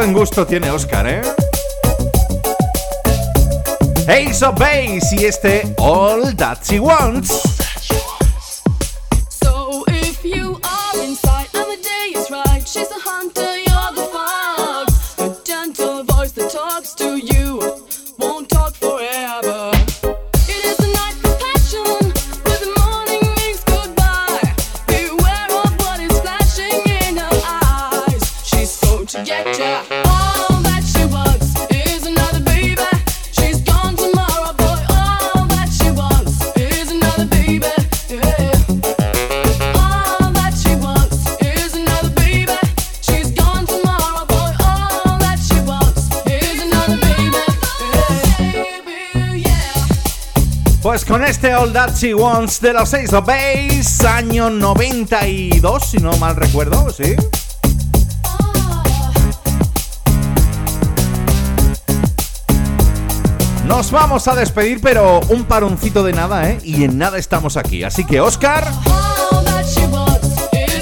Buen gusto tiene Oscar, ¿eh? Ace of Base y este All That She Wants. She Wants de los Ace of Base, año 92, si no mal recuerdo, ¿sí? Nos vamos a despedir, pero un paroncito de nada, ¿eh? Y en nada estamos aquí. Así que, Oscar,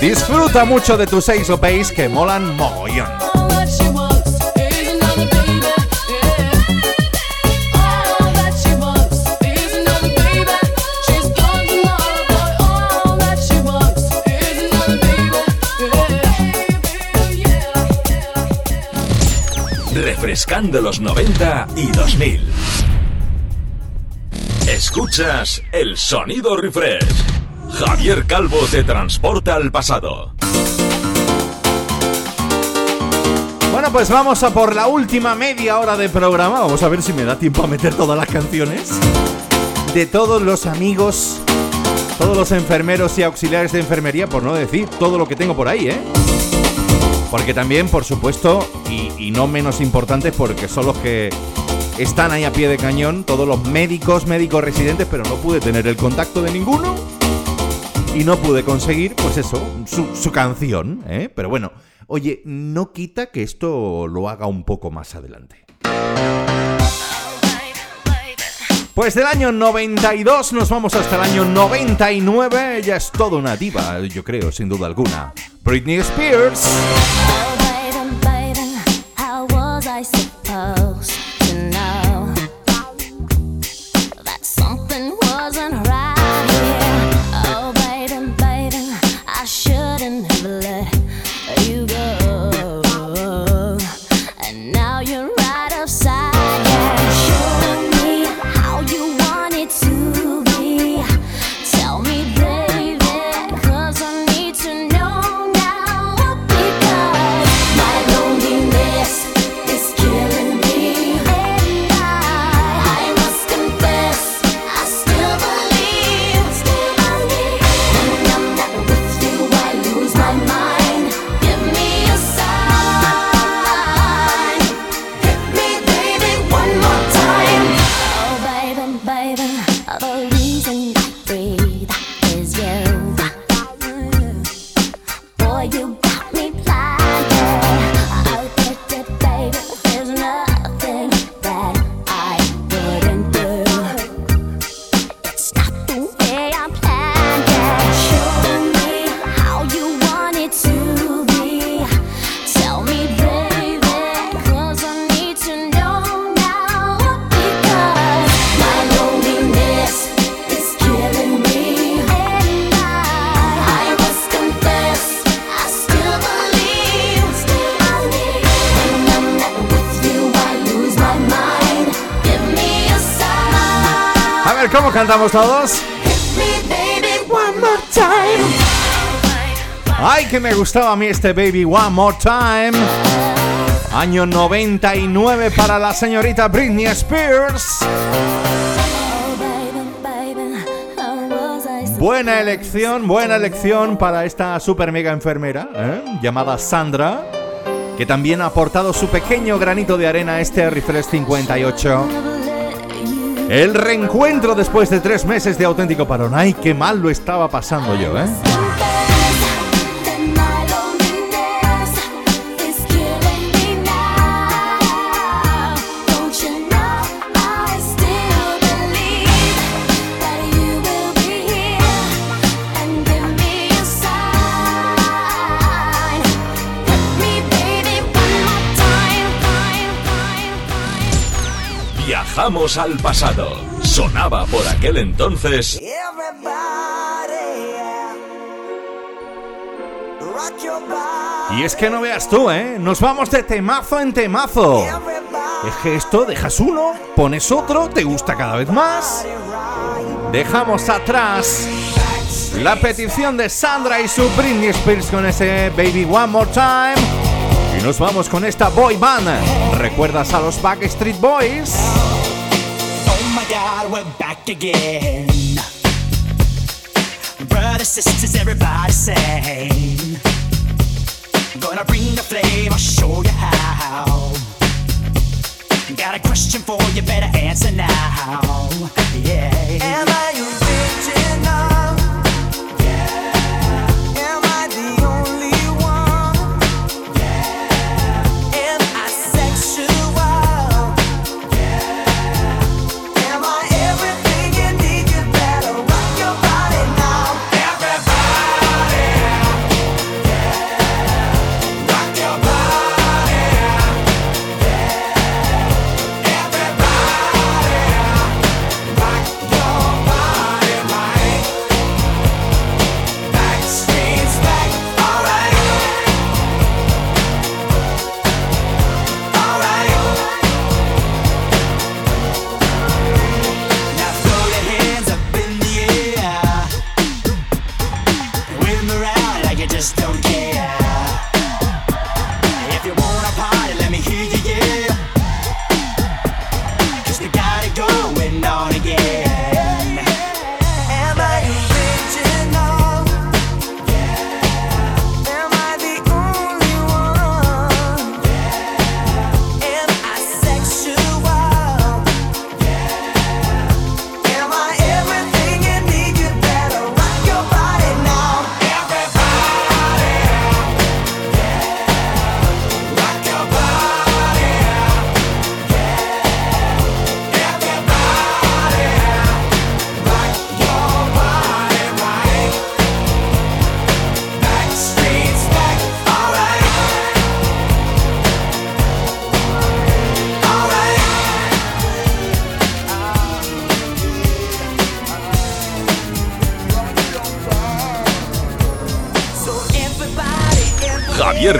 disfruta mucho de tus of Base que molan mogollón. Refrescando los 90 y 2000. Escuchas el sonido refresh. Javier Calvo te transporta al pasado. Bueno, pues vamos a por la última media hora de programa. Vamos a ver si me da tiempo a meter todas las canciones de todos los amigos, todos los enfermeros y auxiliares de enfermería, por no decir todo lo que tengo por ahí, ¿eh? Porque también, por supuesto, y, no menos importantes porque son los que están ahí a pie de cañón, todos los médicos, médicos residentes, pero no pude tener el contacto de ninguno y no pude conseguir, pues eso, su, canción, ¿eh? Pero bueno, oye, no quita que esto lo haga un poco más adelante. Pues del año 92 nos vamos hasta el año 99. Ella es toda una diva, yo creo, sin duda alguna. Britney Spears. Cantamos todos? Ay, que me gustaba a mí este Baby One More Time. Año 99 para la señorita Britney Spears. Buena elección, buena elección para esta super mega enfermera ¿eh? llamada Sandra, que también ha aportado su pequeño granito de arena a este Refresh 58. El reencuentro después de tres meses de auténtico parón. Ay, qué mal lo estaba pasando yo, ¿eh? Viajamos al pasado. Sonaba por aquel entonces. Y es que no veas tú, ¿eh? Nos vamos de temazo en temazo. Es que esto, dejas uno, pones otro, te gusta cada vez más. Dejamos atrás la petición de Sandra y su Britney Spears con ese Baby One More Time. Y nos vamos con esta boy band. ¿Recuerdas a los Backstreet Boys? Oh my god, we're back again. Brothers, sisters, everybody sing. Gonna bring the flame, I'll show you how. Got a question for you, better answer now. Yeah. Am I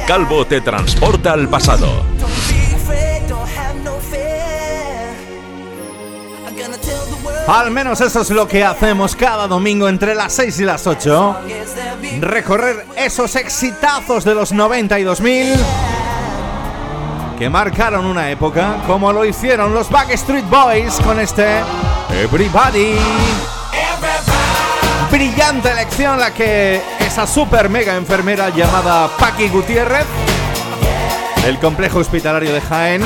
Calvo te transporta al pasado. Al menos eso es lo que hacemos cada domingo entre las 6 y las 8. Recorrer esos exitazos de los 92.000 que marcaron una época, como lo hicieron los Backstreet Boys con este Everybody. Brillante elección la que esa super mega enfermera llamada Paqui Gutiérrez del complejo hospitalario de Jaén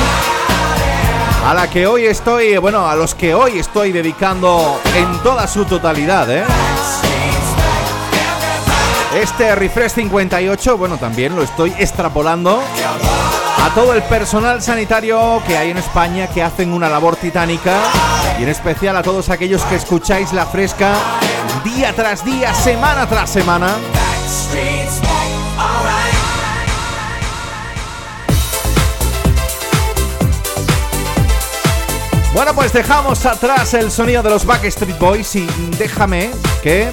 a la que hoy estoy, bueno, a los que hoy estoy dedicando en toda su totalidad, ¿eh? Este Refresh 58, bueno, también lo estoy extrapolando a todo el personal sanitario que hay en España que hacen una labor titánica y en especial a todos aquellos que escucháis la fresca día tras día, semana tras semana. Bueno, pues dejamos atrás el sonido de los Backstreet Boys y déjame que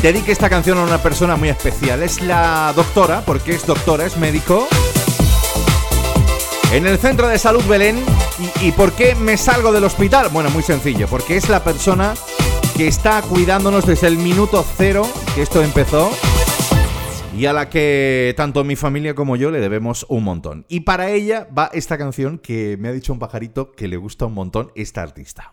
dedique esta canción a una persona muy especial. Es la doctora, porque es doctora, es médico. en el centro de salud Belén. ¿Y, ¿Y por qué me salgo del hospital? Bueno, muy sencillo, porque es la persona que está cuidándonos desde el minuto cero que esto empezó y a la que tanto mi familia como yo le debemos un montón. Y para ella va esta canción que me ha dicho un pajarito que le gusta un montón esta artista.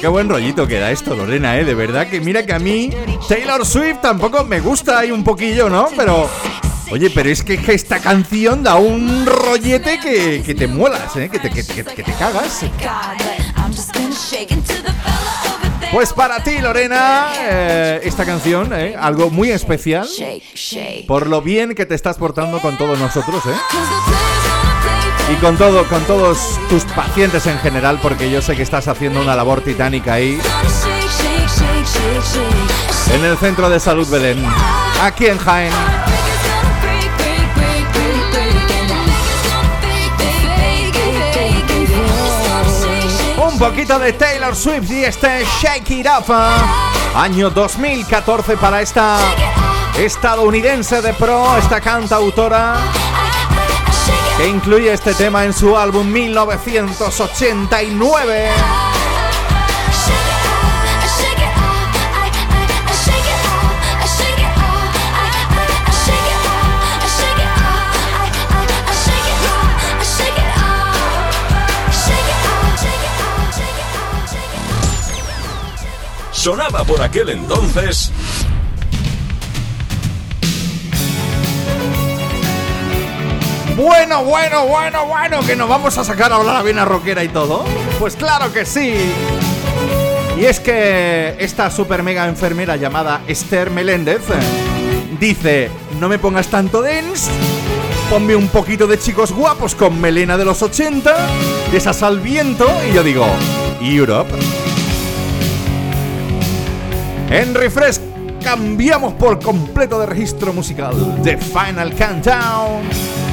qué buen rollito que da esto, Lorena, ¿eh? De verdad que mira que a mí Taylor Swift tampoco me gusta ahí un poquillo, ¿no? Pero... Oye, pero es que esta canción da un rollete que, te muelas, ¿eh? Que te, que, te cagas. Pues para ti, Lorena, eh, esta canción, ¿eh? algo muy especial. Por lo bien que te estás portando con todos nosotros, ¿eh? Y con todo, con todos tus pacientes en general, porque yo sé que estás haciendo una labor titánica ahí. En el centro de salud Belén, aquí en Jaén. Un poquito de Taylor Swift y este Shake It Up. Año 2014 para esta estadounidense de pro, esta cantautora que incluye este tema en su álbum 1989. Sonaba por aquel entonces Bueno, bueno, bueno, bueno, que nos vamos a sacar ahora la vena rockera y todo. Pues claro que sí. Y es que esta super mega enfermera llamada Esther Meléndez dice, no me pongas tanto dance, ponme un poquito de chicos guapos con melena de los 80, de esas al viento, y yo digo, Europe. En Refresh cambiamos por completo de registro musical. The Final Countdown.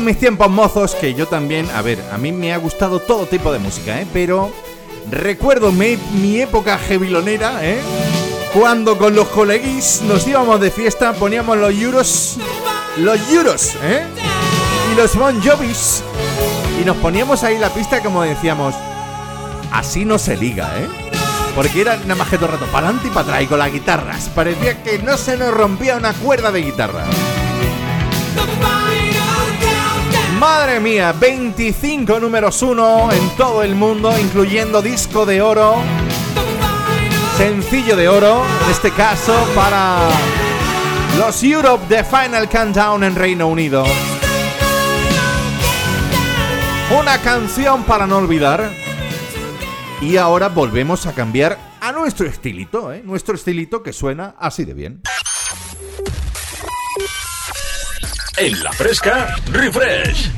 Mis tiempos mozos que yo también, a ver, a mí me ha gustado todo tipo de música, ¿eh? Pero recuerdo mi, mi época jevilonera, ¿eh? Cuando con los coleguis nos íbamos de fiesta, poníamos los euros, los euros, ¿eh? Y los Bon Jovis. Y nos poníamos ahí la pista como decíamos, así no se liga, ¿eh? Porque era nada más que todo el rato para adelante y para atrás y con las guitarras. Parecía que no se nos rompía una cuerda de guitarra. Madre mía, 25 números 1 en todo el mundo, incluyendo disco de oro, sencillo de oro, en este caso para los Europe The Final Countdown en Reino Unido. Una canción para no olvidar. Y ahora volvemos a cambiar a nuestro estilito, ¿eh? Nuestro estilito que suena así de bien. En la fresca, refresh.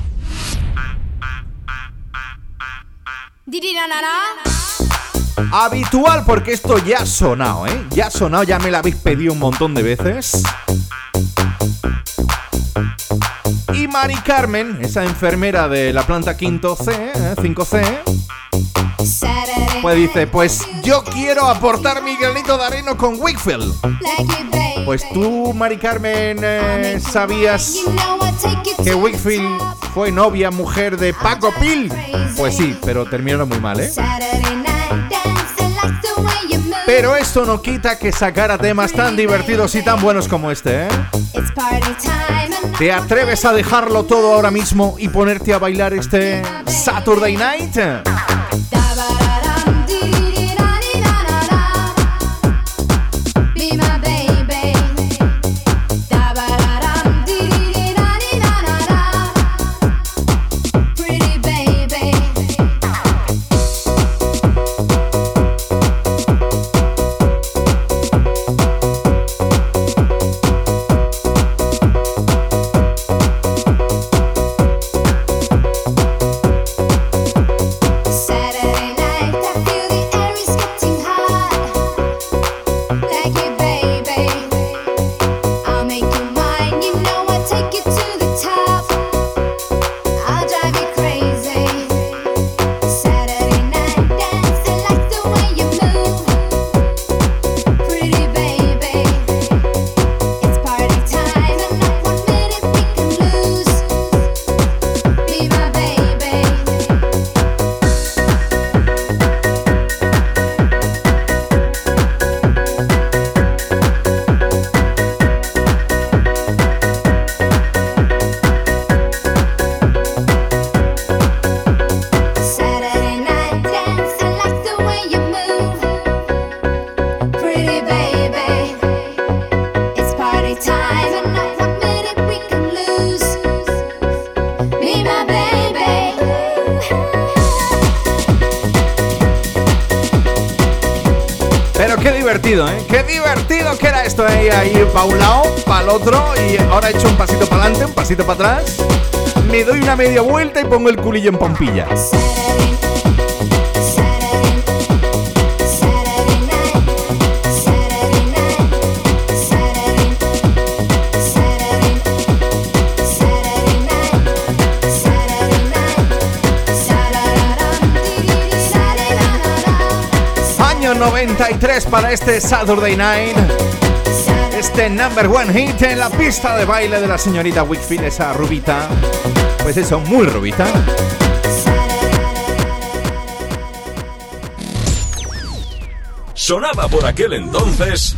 Habitual porque esto ya ha sonado, ¿eh? Ya ha sonado, ya me lo habéis pedido un montón de veces. Y Mari Carmen, esa enfermera de la planta quinto C, ¿eh? 5C, pues dice, pues yo quiero aportar mi granito de arena con Wickfield. Pues tú, Mari Carmen, eh, sabías que Wickfield fue novia, mujer de Paco Pil. Pues sí, pero terminaron muy mal, ¿eh? Pero esto no quita que sacara temas tan divertidos y tan buenos como este, ¿eh? ¿Te atreves a dejarlo todo ahora mismo y ponerte a bailar este Saturday Night? Pasito para atrás. Me doy una media vuelta y pongo el culillo en pompilla. Año 93 para este Saturday Night. Este number one hit en la pista de baile de la señorita Wickfield, esa rubita. Pues eso, muy rubita. Sonaba por aquel entonces.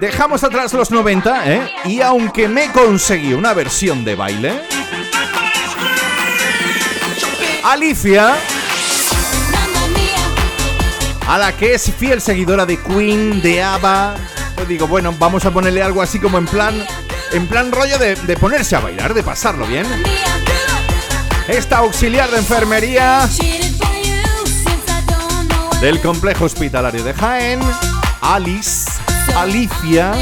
Dejamos atrás los 90, ¿eh? Y aunque me conseguí una versión de baile, Alicia, a la que es fiel seguidora de Queen, de ABBA, pues digo, bueno, vamos a ponerle algo así como en plan, en plan rollo de, de ponerse a bailar, de pasarlo bien. Esta auxiliar de enfermería del complejo hospitalario de Jaén, Alice, Alicia,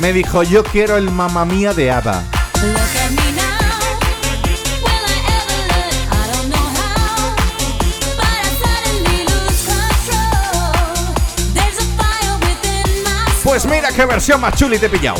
me dijo, yo quiero el mamá mía de ABBA. Pues mira qué versión más chuli te he.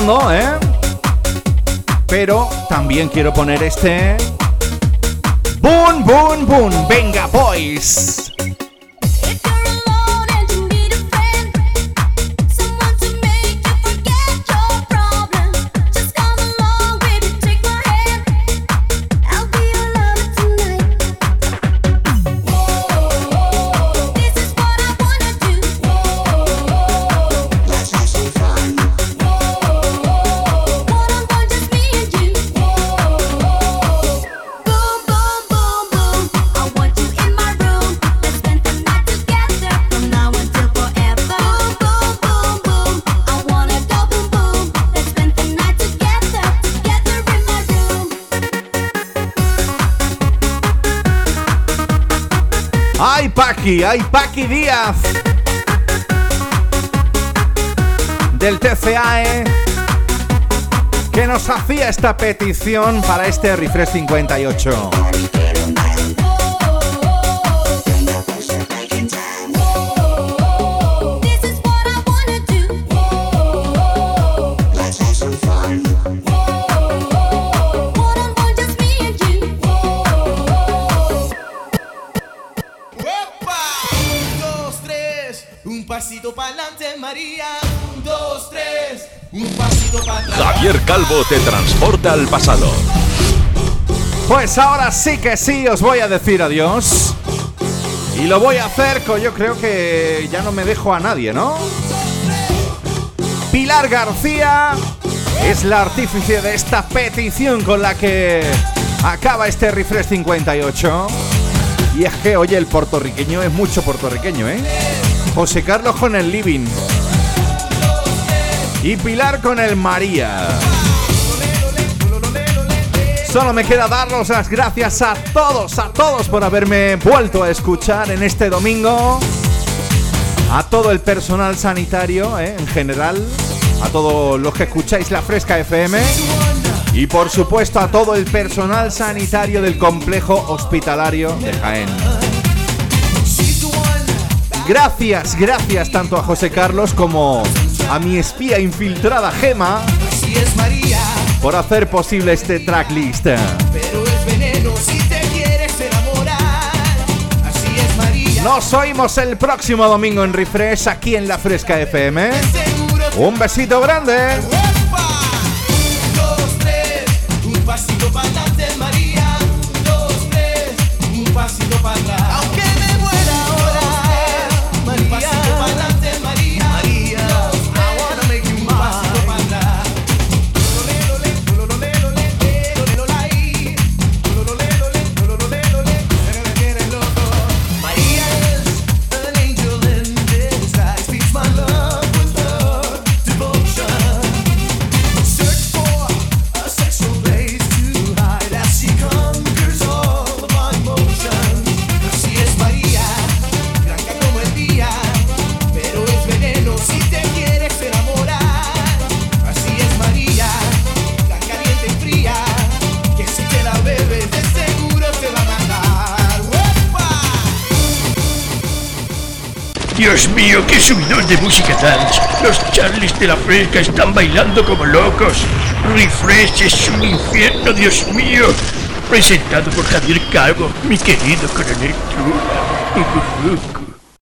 ¿Eh? Pero también quiero poner este... hay Paqui Díaz del TCAE que nos hacía esta petición para este Refresh 58. Javier Calvo te transporta al pasado. Pues ahora sí que sí os voy a decir adiós. Y lo voy a hacer con yo creo que ya no me dejo a nadie, ¿no? Pilar García es la artífice de esta petición con la que acaba este Refresh 58. Y es que, oye, el puertorriqueño es mucho puertorriqueño, ¿eh? José Carlos con el Living y Pilar con el María. Solo me queda daros las gracias a todos, a todos por haberme vuelto a escuchar en este domingo. A todo el personal sanitario eh, en general, a todos los que escucháis la Fresca FM y por supuesto a todo el personal sanitario del complejo hospitalario de Jaén. Gracias, gracias tanto a José Carlos como a mi espía infiltrada Gema por hacer posible este tracklist. Nos oímos el próximo domingo en Refresh aquí en la Fresca FM. Un besito grande. Dios mío, qué subidón de música dance. Los Charlies de la Fresca están bailando como locos. Refresh es un infierno, Dios mío. Presentado por Javier Calvo, mi querido coronel Trula.